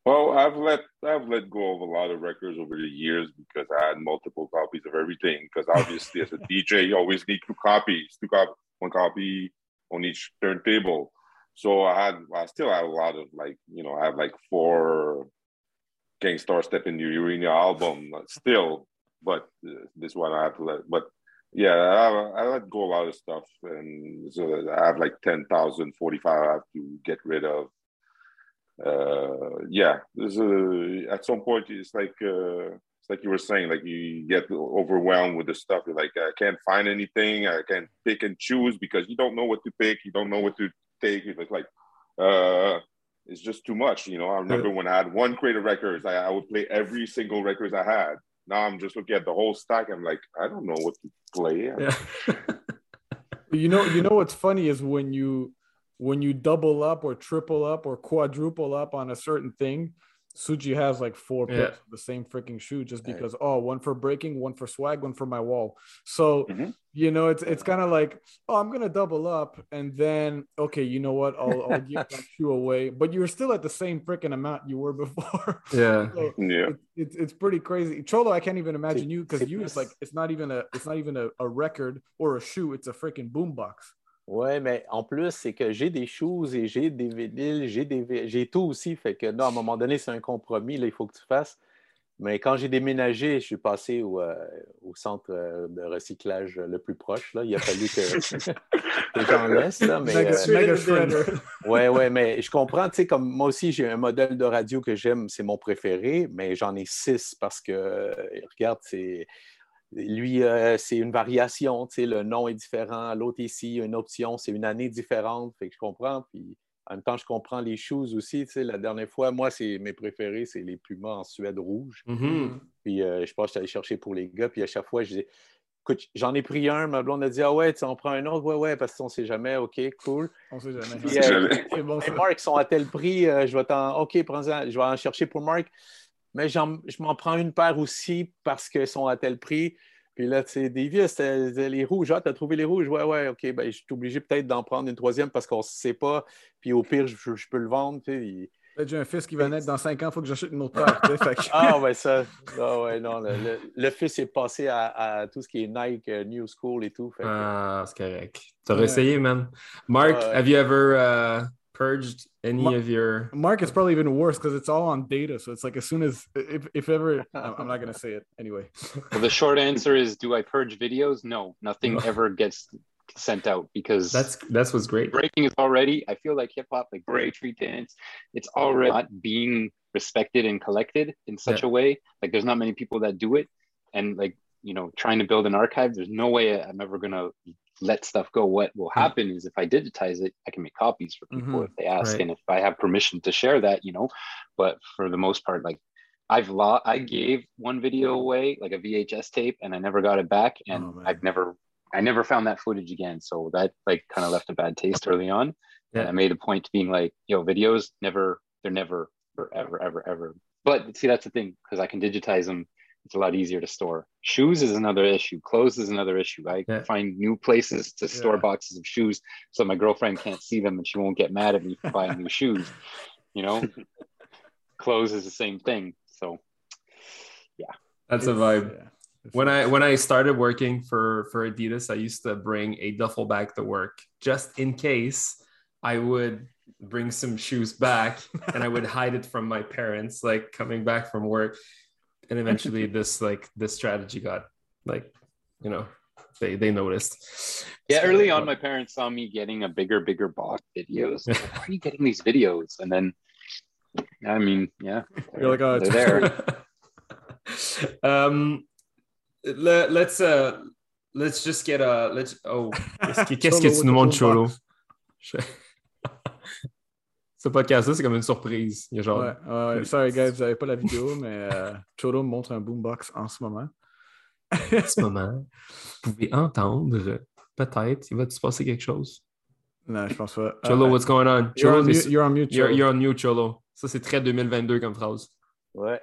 Well, I've let I've let go of a lot of records over the years because I had multiple copies of everything. Because obviously, as a DJ, you always need two copies, two cop, one copy on each turntable. So I had, I still have a lot of like, you know, I have like four Gang Starr Step in the Arena album still, but uh, this one I have to let. But yeah, I, I let go a lot of stuff, and so I have like 10,000, 45 I have to get rid of. Uh, yeah, there's a, at some point it's like uh, it's like you were saying, like you get overwhelmed with the stuff. You're like, I can't find anything. I can't pick and choose because you don't know what to pick. You don't know what to take. It's like, uh, it's just too much. You know, I remember when I had one crate of Records, I, I would play every single records I had. Now I'm just looking at the whole stack. I'm like, I don't know what to play. Yeah. you know, you know what's funny is when you when you double up or triple up or quadruple up on a certain thing, Suji has like four pairs yeah. of the same freaking shoe just because oh one for breaking, one for swag, one for my wall. So mm-hmm. you know it's it's kind of like oh I'm gonna double up and then okay you know what I'll, I'll give that shoe away, but you're still at the same freaking amount you were before. Yeah, so yeah. It, it's it's pretty crazy. Cholo, I can't even imagine you because you is like it's not even a it's not even a, a record or a shoe. It's a freaking boombox. Oui, mais en plus, c'est que j'ai des choses et j'ai des vinyles, j'ai des j'ai tout aussi. Fait que non, à un moment donné, c'est un compromis, là, il faut que tu fasses. Mais quand j'ai déménagé, je suis passé au, euh, au, centre euh, de recyclage le plus proche. Là. Il a fallu que, que j'en laisse. Là, mais, euh, ouais, ouais, mais je comprends, tu sais, comme moi aussi, j'ai un modèle de radio que j'aime, c'est mon préféré, mais j'en ai six parce que, regarde, c'est lui, euh, c'est une variation, tu sais, le nom est différent. L'autre ici, une option, c'est une année différente. Fait que je comprends. Puis en même temps, je comprends les shoes aussi. Tu sais, la dernière fois, moi, c'est mes préférés, c'est les Pumas en Suède rouge. Mm-hmm. Puis euh, je pense que je suis allé chercher pour les gars. Puis à chaque fois, je disais, écoute, j'en ai pris un. Ma blonde a dit, ah ouais, tu en prends un autre. Ouais, ouais, parce qu'on ne sait jamais. OK, cool. On sait jamais. Puis, euh, c'est bon, Marc sont à tel prix. je vais t'en. OK, prends-en. Je vais en chercher pour Marc mais je m'en prends une paire aussi parce qu'elles sont à tel prix. Puis là, tu sais, Davy, c'était les rouges. Ah, t'as trouvé les rouges? Ouais, ouais, OK. Ben, je suis obligé peut-être d'en prendre une troisième parce qu'on ne sait pas. Puis au pire, je, peux le vendre. Tu sais, J'ai un fils qui va naître dans cinq ans, il faut que j'achète une autre paire. ah, ouais, ça. Ah, ouais, non. Le, fils est passé à, tout ce qui est Nike, euh, New School et tout. Ah, c'est correct. Tu aurais essayé, man. Mark, have you ever uh, purged any Mark, of your Mark, it's probably even worse because it's all on data. So it's like as soon as if, if ever I'm not gonna say it anyway. well, the short answer is do I purge videos? No, nothing ever gets sent out because that's that's what's great. Breaking is already, I feel like hip hop, like breakthrough dance, it's already not being respected and collected in such yeah. a way. Like there's not many people that do it. And like, you know, trying to build an archive, there's no way I'm ever gonna let stuff go. What will mm. happen is if I digitize it, I can make copies for people mm-hmm. if they ask, right. and if I have permission to share that, you know. But for the most part, like I've lost, I gave one video away, like a VHS tape, and I never got it back, and oh, I've never, I never found that footage again. So that like kind of left a bad taste early on. Yeah. And I made a point to being like, yo, videos never, they're never, forever, ever, ever. But see, that's the thing because I can digitize them it's a lot easier to store. Shoes is another issue. Clothes is another issue. I yeah. find new places to store yeah. boxes of shoes so my girlfriend can't see them and she won't get mad at me for buying new shoes. You know, clothes is the same thing. So, yeah, that's a vibe. Yeah. When I when I started working for for Adidas, I used to bring a duffel bag to work just in case I would bring some shoes back and I would hide it from my parents, like coming back from work and eventually this like this strategy got like you know they they noticed yeah so, early on my parents saw me getting a bigger bigger box videos like, why are you getting these videos and then i mean yeah you're like oh they're there um let, let's uh let's just get a let's oh qu'est-ce que tu nous montres cholo Ce podcast-là, c'est comme une surprise. Il y a genre... ouais, ouais. Sorry, guys, vous n'avez pas la vidéo, mais euh, Cholo me montre un boombox en ce moment. en ce moment, vous pouvez entendre, peut-être, il va se passer quelque chose. Non, je pense pas. Cholo, uh, what's going on? You're, on mute, you're on mute, Cholo. You're, you're on mute, Cholo. Ça, c'est très 2022 comme phrase. Ouais.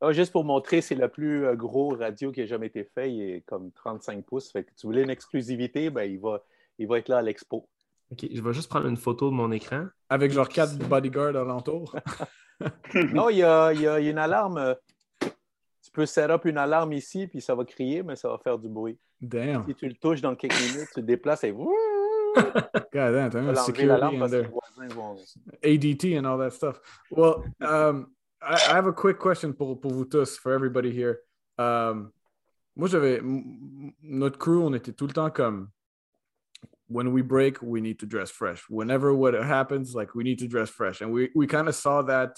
oh, juste pour montrer, c'est le plus euh, gros radio qui a jamais été fait. Il est comme 35 pouces. Fait que tu voulais une exclusivité, ben, il, va, il va être là à l'expo. OK, je vais juste prendre une photo de mon écran. Avec genre quatre bodyguards alentour. non, il y a, y a, une alarme. Tu peux set up une alarme ici, puis ça va crier, mais ça va faire du bruit. Damn. Si tu le touches dans quelques minutes, tu te déplaces et. God damn, t'as security there. ADT and all that stuff. Well, um, I, I, have a quick question pour, pour vous tous, for everybody here. Um, moi, j'avais. Notre crew, on était tout le temps comme when we break, we need to dress fresh. Whenever what happens, like we need to dress fresh. And we, we kind of saw that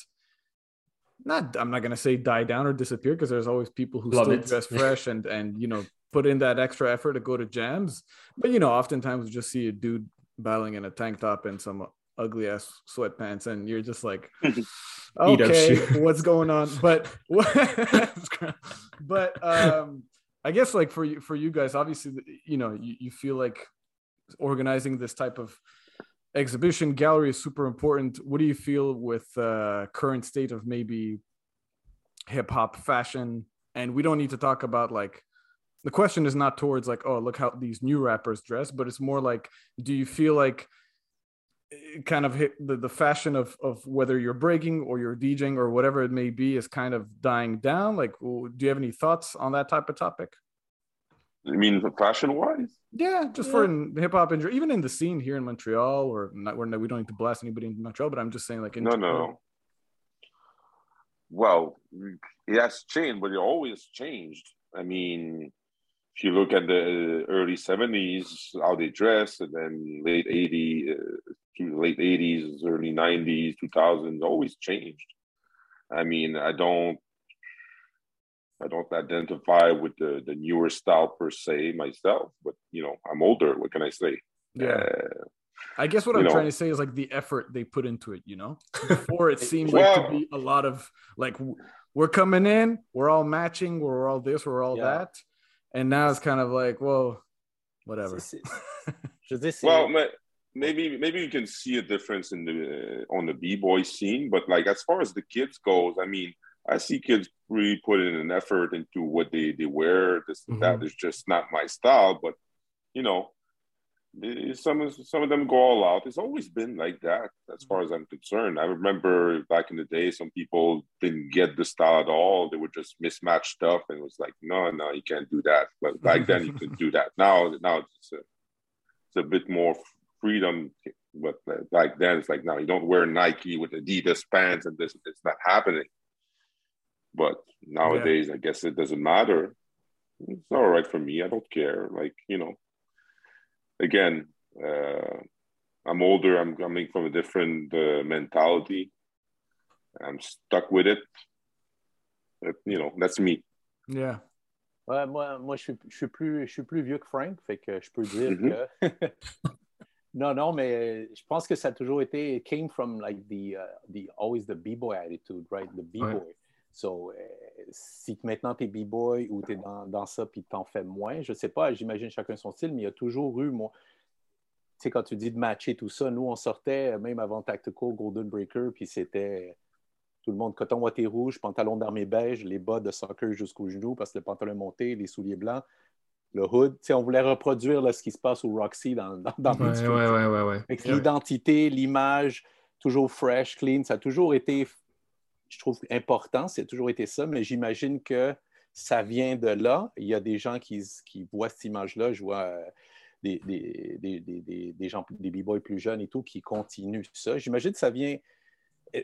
not I'm not gonna say die down or disappear because there's always people who Love still it. dress fresh and and you know put in that extra effort to go to jams. But you know, oftentimes we just see a dude battling in a tank top and some ugly ass sweatpants, and you're just like, okay, what's going on? But but um, I guess like for you for you guys, obviously, you know, you, you feel like organizing this type of exhibition gallery is super important. What do you feel with uh, current state of maybe hip hop fashion? And we don't need to talk about like the question is not towards like oh look how these new rappers dress, but it's more like do you feel like eh, kind of hit the, the fashion of of whether you're breaking or you're DJing or whatever it may be is kind of dying down. Like, do you have any thoughts on that type of topic? You mean fashion wise? Yeah, just yeah. for hip hop and even in the scene here in Montreal, or not, we're, we don't need to blast anybody in Montreal, but I'm just saying, like, no, no. Well, it has changed, but it always changed. I mean, if you look at the early 70s, how they dressed, and then late 80s, uh, late 80s, early 90s, 2000s, always changed. I mean, I don't I don't identify with the, the newer style per se myself, but you know, I'm older. What can I say? Yeah. Uh, I guess what I'm know. trying to say is like the effort they put into it, you know? Before it seemed well, like to be a lot of like we're coming in, we're all matching, we're all this, we're all yeah. that. And now it's kind of like, well, whatever. well, maybe maybe you can see a difference in the uh, on the b-boy scene, but like as far as the kids goes, I mean, I see kids really putting an effort into what they, they wear. This mm-hmm. that is just not my style, but you know, some of some of them go all out. It's always been like that, as far as I'm concerned. I remember back in the day, some people didn't get the style at all. They would just mismatch stuff, and it was like, no, no, you can't do that. But back then, you could do that. Now, now it's a, it's a bit more freedom. But back then, it's like, now you don't wear Nike with Adidas pants, and this it's not happening. But nowadays, yeah. I guess it doesn't matter. It's all right for me. I don't care. Like, you know, again, uh, I'm older. I'm coming from a different uh, mentality. I'm stuck with it. But, you know, that's me. Yeah. Ouais, moi, moi je, suis, je, suis plus, je suis plus vieux que Frank, fait que je peux dire mm -hmm. que. non, non, mais je pense que ça a toujours été, it came from like the, uh, the always the b-boy attitude, right? The b-boy. Ouais. So, euh, si maintenant tu es b-boy ou tu es dans, dans ça puis tu en fais moins, je sais pas, j'imagine chacun son style, mais il y a toujours eu, moi, tu sais, quand tu dis de matcher tout ça, nous, on sortait même avant Tactical, Golden Breaker, puis c'était tout le monde coton ouaté rouge, pantalon d'armée beige, les bas de soccer jusqu'au genou parce que le pantalon est monté, les souliers blancs, le hood. Tu sais, on voulait reproduire là, ce qui se passe au Roxy dans, dans, dans ouais, ouais, ouais, ouais, L'identité, l'image, toujours fresh, clean, ça a toujours été je trouve important, c'est toujours été ça, mais j'imagine que ça vient de là. Il y a des gens qui, voient cette image-là, je vois euh, des, gens, des b-boys plus jeunes et tout, qui continuent ça. J'imagine que ça vient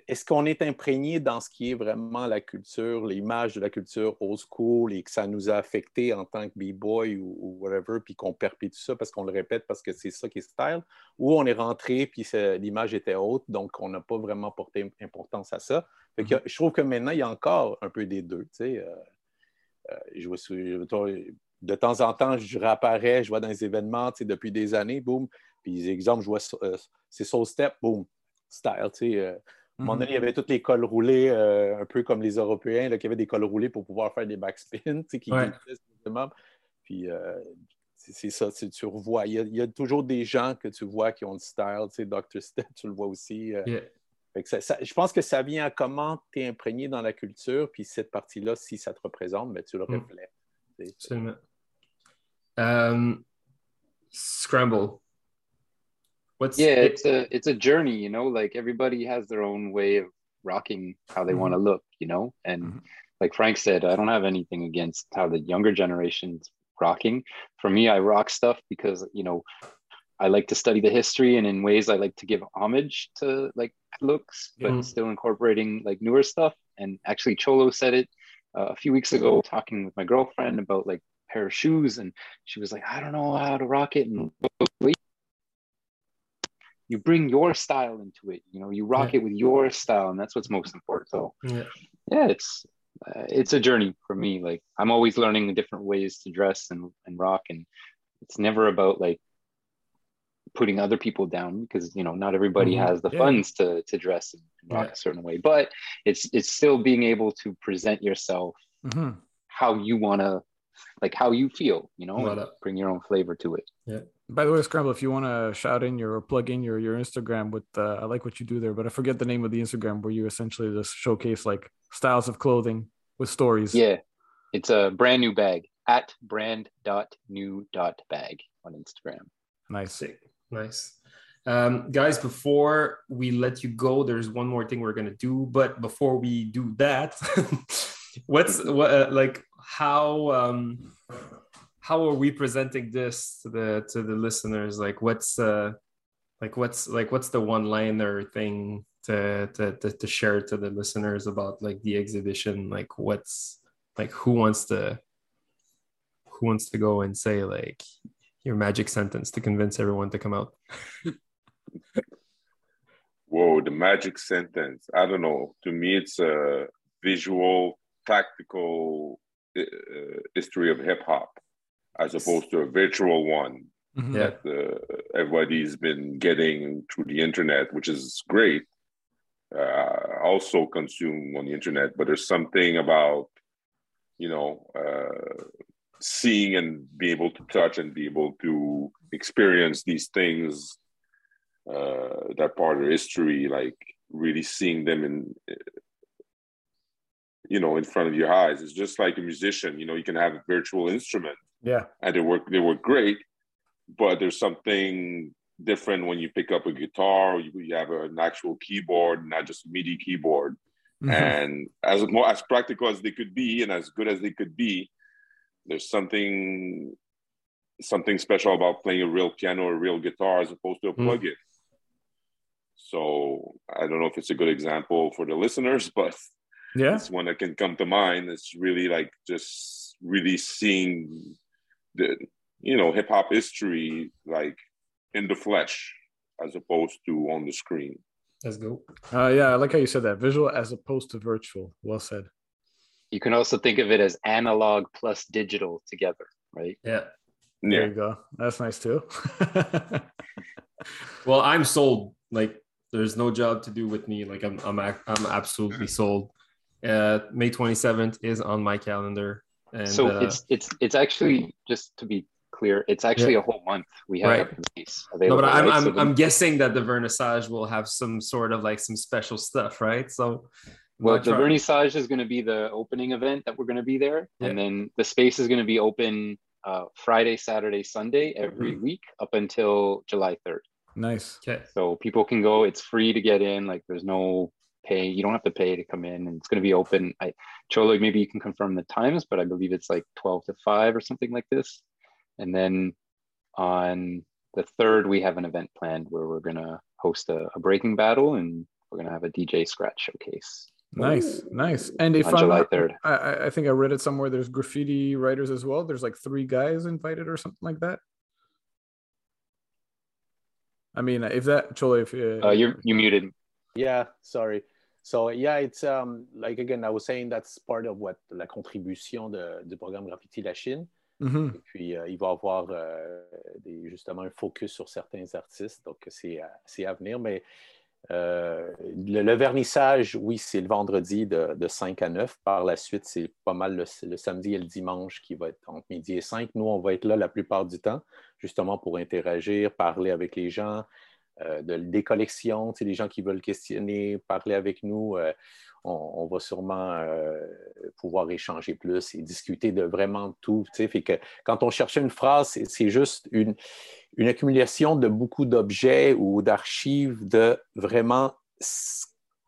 est-ce qu'on est imprégné dans ce qui est vraiment la culture, l'image de la culture old school et que ça nous a affecté en tant que b-boy ou, whatever, puis qu'on perpétue ça parce qu'on le répète parce que c'est ça qui est style, ou on est rentré puis l'image était haute, donc on n'a pas vraiment porté importance à ça? Mm-hmm. je trouve que maintenant, il y a encore un peu des deux. Euh, euh, je de temps en temps, je réapparais, je vois dans les événements depuis des années, boum, puis exemple, je vois euh, c'est Soul Step, boum, style, tu sais à un moment donné, il y avait tous les cols roulés, un peu comme les Européens, là, qui avaient des cols roulés pour pouvoir faire des backspins, qui ouais. Puis c'est ça, tu revois. Il y, a, toujours des gens que tu vois qui ont le style, Dr. Step, tu le vois aussi. Euh. je pense que ça vient à comment tu es imprégné dans la culture, puis cette partie-là, si ça te représente, mais tu le mm. reflètes. Absolument. scramble. What's yeah, it, it's a it's a journey, you know. Like everybody has their own way of rocking how they mm-hmm. want to look, you know. And mm-hmm. like Frank said, I don't have anything against how the younger generation's rocking. For me, I rock stuff because you know I like to study the history, and in ways I like to give homage to like looks, but mm-hmm. still incorporating like newer stuff. And actually, Cholo said it uh, a few weeks ago, talking with my girlfriend about like pair of shoes, and she was like, "I don't know how to rock it," and you bring your style into it. You know, you rock yeah. it with your style, and that's what's most important. So, yeah, yeah, it's uh, it's a journey for me. Like I'm always learning the different ways to dress and, and rock, and it's never about like putting other people down because you know not everybody mm-hmm. has the yeah. funds to to dress and rock yeah. a certain way. But it's it's still being able to present yourself mm-hmm. how you want to like how you feel, you know, bring your own flavor to it. Yeah. By the way, Scramble, if you want to shout in your or plug in your your Instagram with, uh, I like what you do there, but I forget the name of the Instagram where you essentially just showcase like styles of clothing with stories. Yeah, it's a brand new bag at brand dot new dot bag on Instagram. Nice, Sick. Nice. Um, guys, before we let you go, there's one more thing we're gonna do. But before we do that, what's what uh, like how um how are we presenting this to the to the listeners like what's uh like what's like what's the one liner thing to, to to to share to the listeners about like the exhibition like what's like who wants to who wants to go and say like your magic sentence to convince everyone to come out whoa the magic sentence i don't know to me it's a visual tactical uh, history of hip hop as opposed to a virtual one mm-hmm. that uh, everybody's been getting through the internet, which is great. Uh, also consume on the internet, but there's something about you know uh, seeing and be able to touch and be able to experience these things uh, that part of history, like really seeing them in you know in front of your eyes. It's just like a musician. You know, you can have a virtual instrument yeah. And they work they work great, but there's something different when you pick up a guitar, you, you have an actual keyboard, not just MIDI keyboard. Mm-hmm. And as more as practical as they could be and as good as they could be, there's something something special about playing a real piano or a real guitar as opposed to a mm. plug-in. So I don't know if it's a good example for the listeners, but yeah, it's one that can come to mind. It's really like just really seeing the you know hip hop history like in the flesh as opposed to on the screen. Let's go. Uh, yeah, I like how you said that visual as opposed to virtual. Well said. You can also think of it as analog plus digital together, right? Yeah. There yeah. you go. That's nice too. well, I'm sold. Like, there's no job to do with me. Like, I'm, I'm, I'm absolutely sold. Uh, May 27th is on my calendar. And, so uh, it's it's it's actually just to be clear, it's actually yeah. a whole month we have right. No, but I'm right? I'm, so I'm guessing that the vernissage will have some sort of like some special stuff, right? So well, the vernissage is going to be the opening event that we're going to be there, yeah. and then the space is going to be open uh, Friday, Saturday, Sunday every mm-hmm. week up until July 3rd. Nice. Okay. So people can go. It's free to get in. Like there's no pay. You don't have to pay to come in, and it's going to be open. I Cholo, maybe you can confirm the times, but I believe it's like 12 to 5 or something like this. And then on the third, we have an event planned where we're going to host a, a, breaking battle and we're going to have a DJ scratch showcase. Nice, nice. And if on I'm July 3rd, I, I think I read it somewhere. There's graffiti writers as well. There's like three guys invited or something like that. I mean, if that Cholo, if uh, uh, you're you muted. Yeah, sorry. So yeah, it's um, like again, I was saying that's part of what la contribution de, du programme Graffiti Lachine. Mm-hmm. Et puis, euh, il va avoir euh, des, justement un focus sur certains artistes. Donc, c'est à venir. Mais euh, le, vernissage, oui, c'est le vendredi de, de, 5 à 9. Par la suite, c'est pas mal le, samedi et le dimanche qui va être entre midi et 5. Nous, on va être là la plupart du temps, justement pour interagir, parler avec les gens, euh, de, des collections, les gens qui veulent questionner, parler avec nous, euh, on, va sûrement pouvoir échanger plus et discuter de vraiment tout. Fait que quand on cherchait une phrase, c'est juste une, une accumulation de beaucoup d'objets ou d'archives de vraiment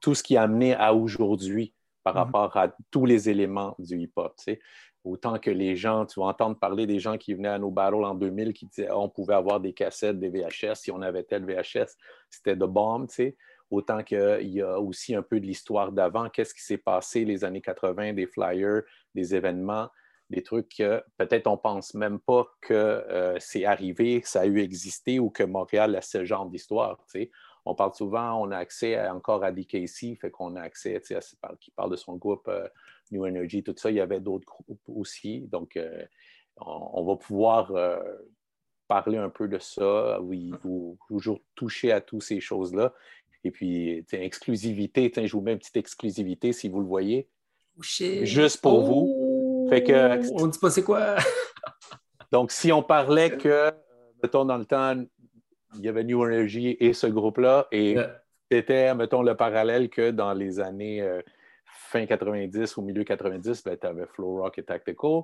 tout ce qui a amené à aujourd'hui par mm-hmm. rapport à tous les éléments du hip-hop. Autant que les gens, tu vas entendre parler des gens qui venaient à nos battles en 2000 qui disaient on pouvait avoir des cassettes, des VHS, si on avait tel VHS, c'était de bombe, tu sais. Autant qu'il y a aussi un peu de l'histoire d'avant, qu'est-ce qui s'est passé les années 80, des flyers, des événements, des trucs que peut-être on pense même pas que euh, c'est arrivé, ça a eu existé ou que Montréal a ce genre d'histoire, on parle souvent, on a accès encore à DKC, fait qu'on a accès à qui parle de son groupe euh, New Energy, tout ça. Il y avait d'autres groupes aussi. Donc, euh, on, va pouvoir parler un peu de ça, oui, ou, toujours toucher à toutes ces choses-là. Et puis, exclusivité, je vous mets une petite exclusivité si vous le voyez. Oh, Juste pour vous. Fait que, on ne dit pas c'est quoi. donc, si on parlait que, mettons, dans le temps, il y avait New Energy et ce groupe-là, et c'était, mettons, le parallèle que dans les années euh, fin 90 ou milieu 90, ben, tu avais Flow Rock et Tactical.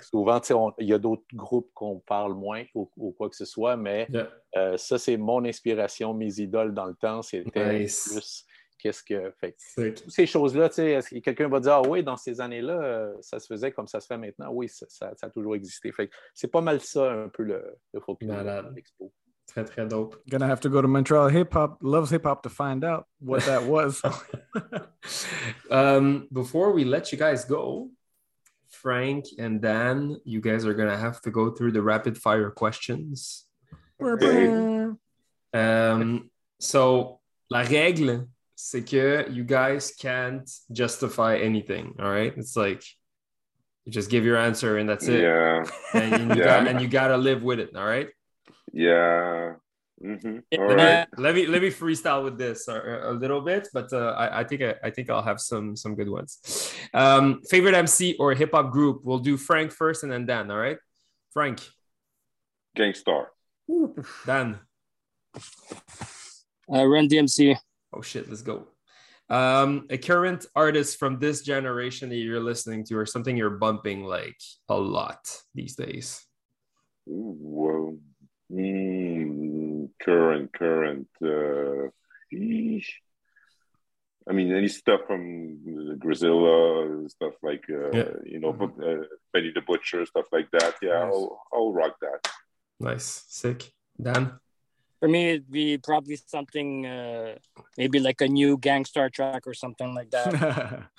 souvent, il y a d'autres groupes qu'on parle moins ou, quoi que ce soit, mais euh, ça, c'est mon inspiration, mes idoles dans le temps. C'était plus qu'est-ce que. Fait, toutes ces choses-là, quelqu'un va dire Ah oui, dans ces années-là, euh, ça se faisait comme ça se fait maintenant? Oui, ça, a toujours existé. c'est pas mal ça, un peu le, le focus de l'expo. Très, très dope. Gonna have to go to Montreal Hip Hop, loves hip hop to find out what that was. um, before we let you guys go, Frank and Dan, you guys are gonna have to go through the rapid fire questions. um, so, la règle, c'est que you guys can't justify anything. All right, it's like you just give your answer and that's it. Yeah, and you, yeah. Got, and you gotta live with it. All right. Yeah. Mm-hmm. All right. Let me let me freestyle with this a, a little bit, but uh, I, I, think I, I, think I'll have some some good ones. Um, favorite MC or hip hop group? We'll do Frank first and then Dan. All right, Frank. Gang Starr. Dan. Uh, Run DMC. Oh shit! Let's go. Um, a current artist from this generation that you're listening to, or something you're bumping like a lot these days. Whoa. Mm, current, current. Uh, I mean, any stuff from Griselda, stuff like uh, yeah. you know, mm-hmm. uh, Benny the Butcher, stuff like that. Yeah, nice. I'll I'll rock that. Nice, sick. Dan. For me, it'd be probably something, uh, maybe like a new Gang Starr track or something like that.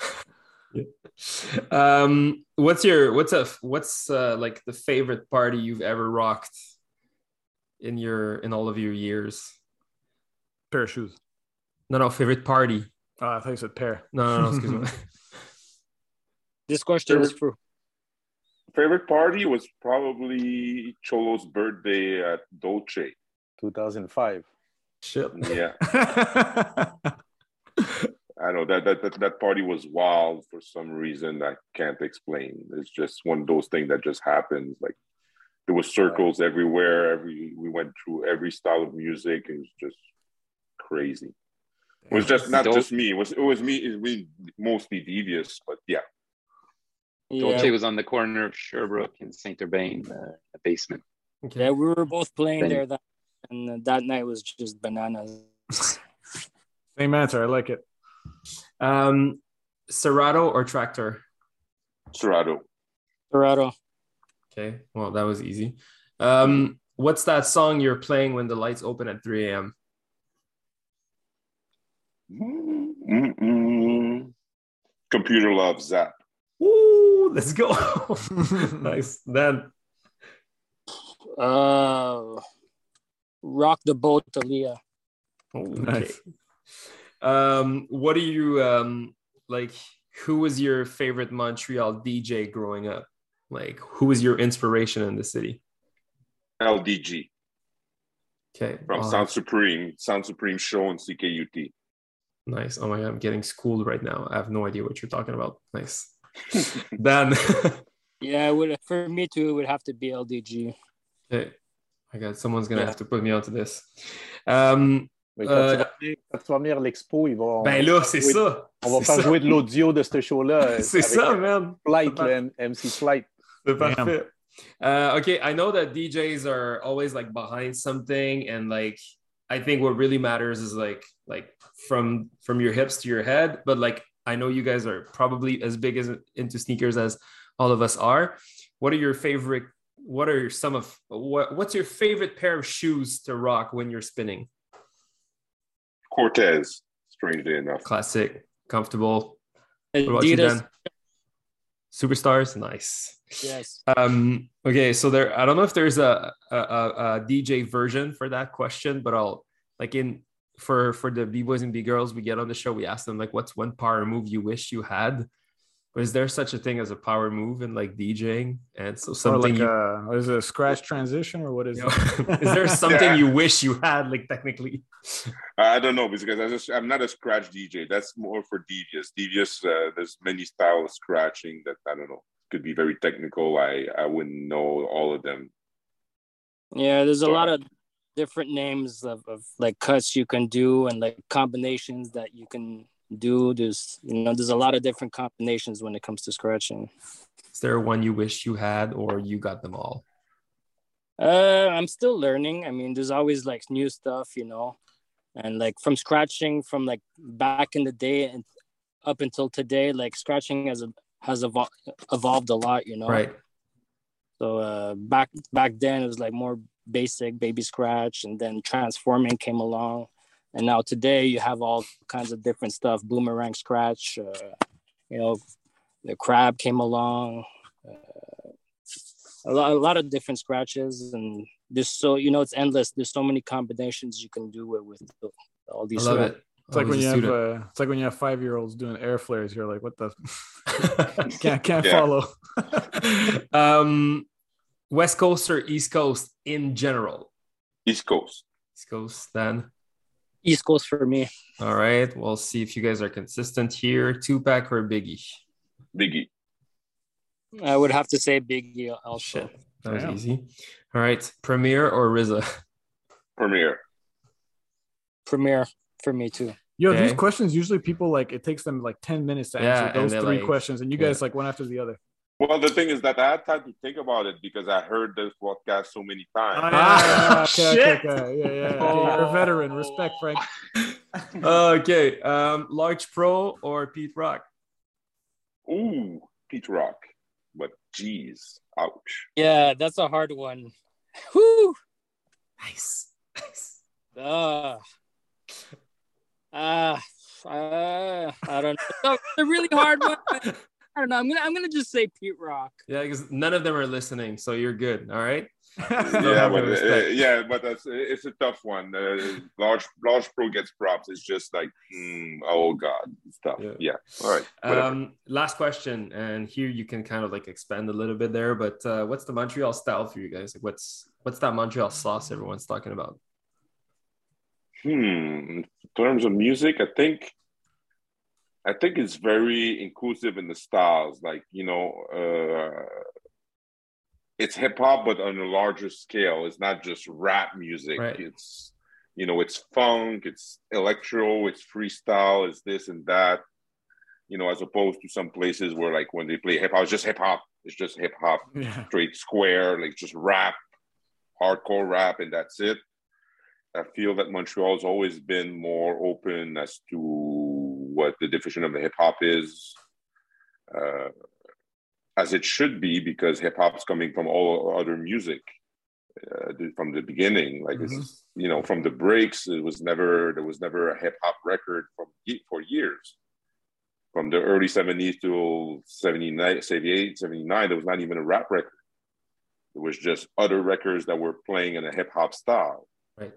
Um, what's your what's a what's uh, like the favorite party you've ever rocked in your in all of your years? Pair of shoes. No, no, favorite party. Oh, I thought you said pair. No, no, no excuse me. This question is for favorite party was probably Cholo's birthday at Dolce. 2005. Shit. Yeah. I know that, that that that party was wild for some reason I can't explain. It's just one of those things that just happens. Like there was circles right. everywhere. Every we went through every style of music. It was just crazy. It was just not just me. It was it was me. It was mostly Devious, but yeah. yeah. Dolce was on the corner of Sherbrooke and Saint Urbain, uh, the basement. Okay. Yeah, we were both playing there, that, and that night was just bananas. Same answer. I like it. Um, Serato or Traktor? Serato. Serato. Okay, well, that was easy. Um, what's that song you're playing when the lights open at 3 a.m.? Mm-mm. Computer Love Zapp. Ooh, let's go. nice. Then. Uh, rock the boat, Aaliyah. Oh, nice. Um, what do you um like? Who was your favorite Montreal DJ growing up? Like, who was your inspiration in the city? LDG. Okay. From uh, Sound Supreme, Sound Supreme show on CKUT. Nice. Oh my god, I'm getting schooled right now. I have no idea what you're talking about. Nice. then. yeah, would for me too. It would have to be LDG. Okay. I got someone's gonna yeah. have to put me onto this. Um, Mais quand, euh, tu vas venir, quand, tu vas venir, à l'expo, ils vont. Ben là, c'est ça. On va faire ça. jouer de l'audio de ce show-là. c'est ça, man. Flight, le MC Flight. C'est parfait. Uh, okay, I know that DJs are always like behind something, and like I think what really matters is like like from from your hips to your head. But like I know you guys are probably as big as into sneakers as all of us are. What are your favorite? What are some of what? What's your favorite pair of shoes to rock when you're spinning? Cortez, strangely enough. Classic, comfortable. Adidas. Superstars, nice. Yes. Um, okay, so there. I don't know if there's a, a, a DJ version for that question, but I'll like in for for the b boys and b girls we get on the show, we ask them like, "What's one power move you wish you had?" Is there such a thing as a power move in like DJing? And so something or like you, a, is it a scratch transition or what is it? is there something yeah. you wish you had like technically? I don't know because I just I'm not a scratch DJ. That's more for Devious. Devious, uh, there's many styles of scratching that I don't know could be very technical. I I wouldn't know all of them. Yeah, there's a lot of different names of, of like cuts you can do and like combinations that you can do. There's you know there's a lot of different combinations when it comes to scratching. Is there one you wish you had, or you got them all? Uh, I'm still learning. I mean, there's always like new stuff, you know, and like from scratching from like back in the day and up until today, like scratching has a, has evol- evolved a lot, you know. Right. So uh, back back then it was like more basic baby scratch, and then transforming came along, and now today you have all kinds of different stuff boomerang scratch uh, you know the crab came along uh, a, lot, a lot of different scratches and there's so you know it's endless there's so many combinations you can do with, with all these I love it. It's like when you have uh, it's like when you have five year olds doing air flares. You're like, what the can't can't follow. um, West Coast or East Coast in general? East Coast. East Coast. Then East Coast for me. All right. We'll see if you guys are consistent here. Tupac or Biggie? Biggie. I would have to say Biggie also. Shit. That was easy. All right. Premier or RZA? Premier. Premier for me too. Yo, okay. these questions usually people like it takes them like 10 minutes to answer those three like, questions, and you guys yeah. like one after the other. Well, the thing is that I had time to think about it because I heard this podcast so many times. Oh, yeah. okay, Shit. okay, okay, yeah, yeah. Okay. You're a veteran. Respect, Frank. okay, um, Large Pro or Pete Rock? Ooh, Pete Rock. But geez, ouch. Yeah, that's a hard one. Whoo. Nice. Nice. Uh, uh, uh, I don't know. It's a really hard one. I don't know. I'm gonna I'm gonna just say Pete Rock. Yeah, because none of them are listening, so you're good. All right. yeah, but, uh, yeah, but that's it's a tough one. Uh, large large pro gets props. It's just like, mm, oh god, it's tough. Yeah. yeah. All right. Um, last question, and here you can kind of like expand a little bit there. But uh, what's the Montreal style for you guys? Like, what's what's that Montreal sauce everyone's talking about? Hmm. In terms of music, I think I think it's very inclusive in the styles. Like you know, uh, it's hip hop, but on a larger scale. It's not just rap music. Right. It's you know, it's funk, it's electro, it's freestyle, it's this and that. You know, as opposed to some places where like when they play hip hop, it's just hip hop. It's just hip hop, yeah. straight square, like just rap, hardcore rap, and that's it. I feel that Montreal has always been more open as to what the definition of the hip hop is, uh, as it should be, because hip hop's coming from all other music uh, from the beginning. Like mm-hmm. you know, from the breaks, it was never there was never a hip hop record from for years. From the early 70s to 79, 78, 79, there was not even a rap record. It was just other records that were playing in a hip hop style. Right.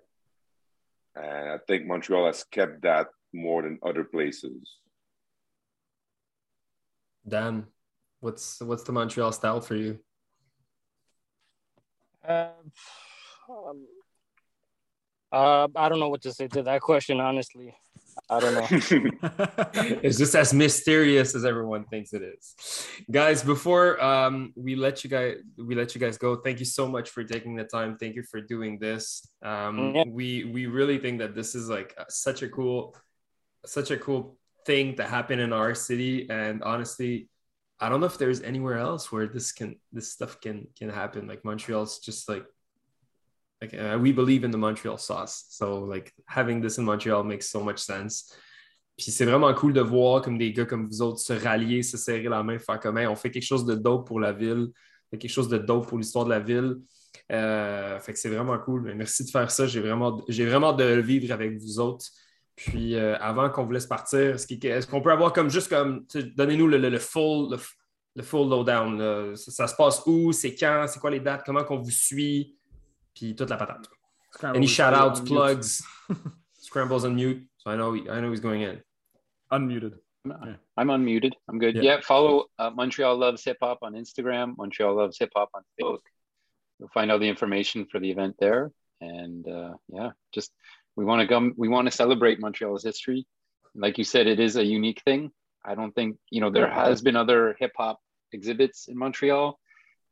And I think Montreal has kept that more than other places. Dan, what's what's the Montreal style for you? Uh, um, uh, I don't know what to say to that question, honestly. I don't know. it's just as mysterious as everyone thinks it is. Guys, before um, we let you guys we let you guys go, thank you so much for taking the time. Thank you for doing this. Um, yeah. we we really think that this is like such a cool such a cool thing to happen in our city. And honestly i don't know if there's anywhere else where this can this stuff can can happen. Like montreal's just like like uh, we believe in the montreal sauce. So like having this in montreal makes so much sense. Puis c'est vraiment cool de voir comme des gars comme vous autres se rallier se serrer la main faire comme on fait quelque chose de dope pour la ville quelque chose de dope pour l'histoire de la ville. Euh, fait que c'est vraiment cool. Mais merci de faire ça. J'ai vraiment j'ai vraiment de vivre avec vous autres puis euh, avant qu'on vous laisse partir, est-ce qu'on peut avoir comme juste comme donnez-nous le, full le, full lowdown. Ça, se passe où, c'est quand, c'est quoi les dates, comment qu'on vous suit, puis toute la patate. Any shout-outs, plugs? Scramble's on mute, so I know I know he's going in. Unmuted. Yeah. I'm unmuted. I'm good. Yeah, yeah follow uh, Montreal Loves Hip Hop on Instagram, Montreal Loves Hip Hop on Facebook. You'll find all the information for the event there. And uh, yeah, just we want to come, we want to celebrate Montreal's history. Like you said, it is a unique thing. I don't think, you know, there has been other hip hop exhibits in Montreal.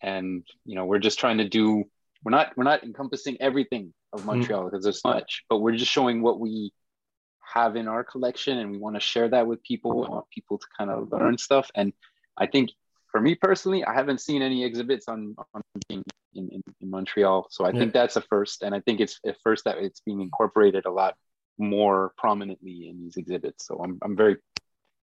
And, you know, we're just trying to do, we're not, we're not encompassing everything of mm-hmm. Montreal because mm there's so much, but we're just showing what we have in our collection and we want to share that with people. We want people to kind of learn stuff. And I think for me personally, I haven't seen any exhibits on, on in, in, in Montreal. So I yeah. think that's a first. And I think it's a first that it's being incorporated a lot more prominently in these exhibits. So I'm, I'm very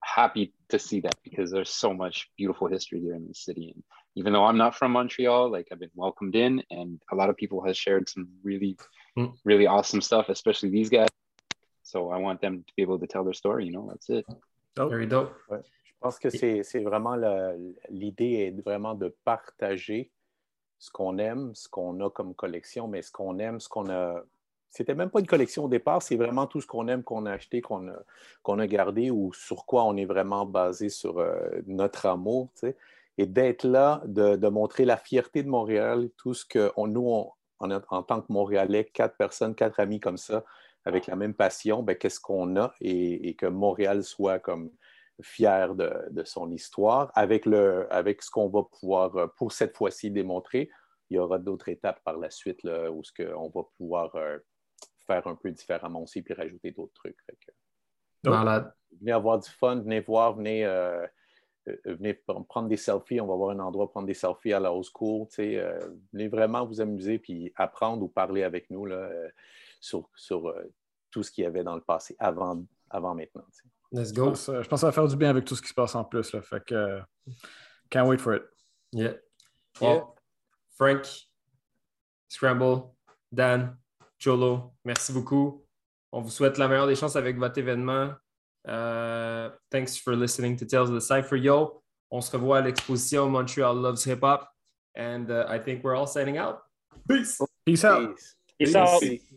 happy to see that because there's so much beautiful history here in the city. And even though I'm not from Montreal, like I've been welcomed in and a lot of people have shared some really, mm. really awesome stuff, especially these guys. So I want them to be able to tell their story, you know, that's it. Dope. Very dope. Ouais. Je pense que c'est vraiment l'idée est vraiment de partager ce qu'on aime, ce qu'on a comme collection, mais ce qu'on aime, ce qu'on a. C'était même pas une collection au départ, c'est vraiment tout ce qu'on aime, qu'on a acheté, qu'on a, qu'on a gardé ou sur quoi on est vraiment basé sur euh, notre amour. Tu sais. Et d'être là, de, de, montrer la fierté de Montréal, tout ce que on, nous, on, en, en, tant que Montréalais, quatre personnes, quatre amis comme ça, avec la même passion, ben, qu'est-ce qu'on a et, que Montréal soit comme fier de, son histoire. Avec, le, avec ce qu'on va pouvoir, euh, pour cette fois-ci, démontrer, il y aura d'autres étapes par la suite là, où ce on va pouvoir euh, faire un peu différemment aussi puis rajouter d'autres trucs. venez avoir du fun, venez voir, venez, euh, venez prendre des selfies. On va avoir un endroit pour prendre des selfies à la hausse cour. venez vraiment vous amuser puis apprendre ou parler avec nous. Là, sur, sur euh, tout ce qu'il y avait dans le passé avant, avant maintenant. Let's go. Je pense, que ça va faire du bien avec tout ce qui se passe en plus. Là. Fait que, can't wait for it. Yeah. Frank, Scramble, Dan, Cholo, merci beaucoup. On vous souhaite la meilleure des chances avec votre événement. Uh, thanks for listening to Tales of the Cypher. Yo, on se revoit à l'exposition Montreal Loves Hip Hop. And uh, I think we're all signing out. Peace. Peace out. Peace out.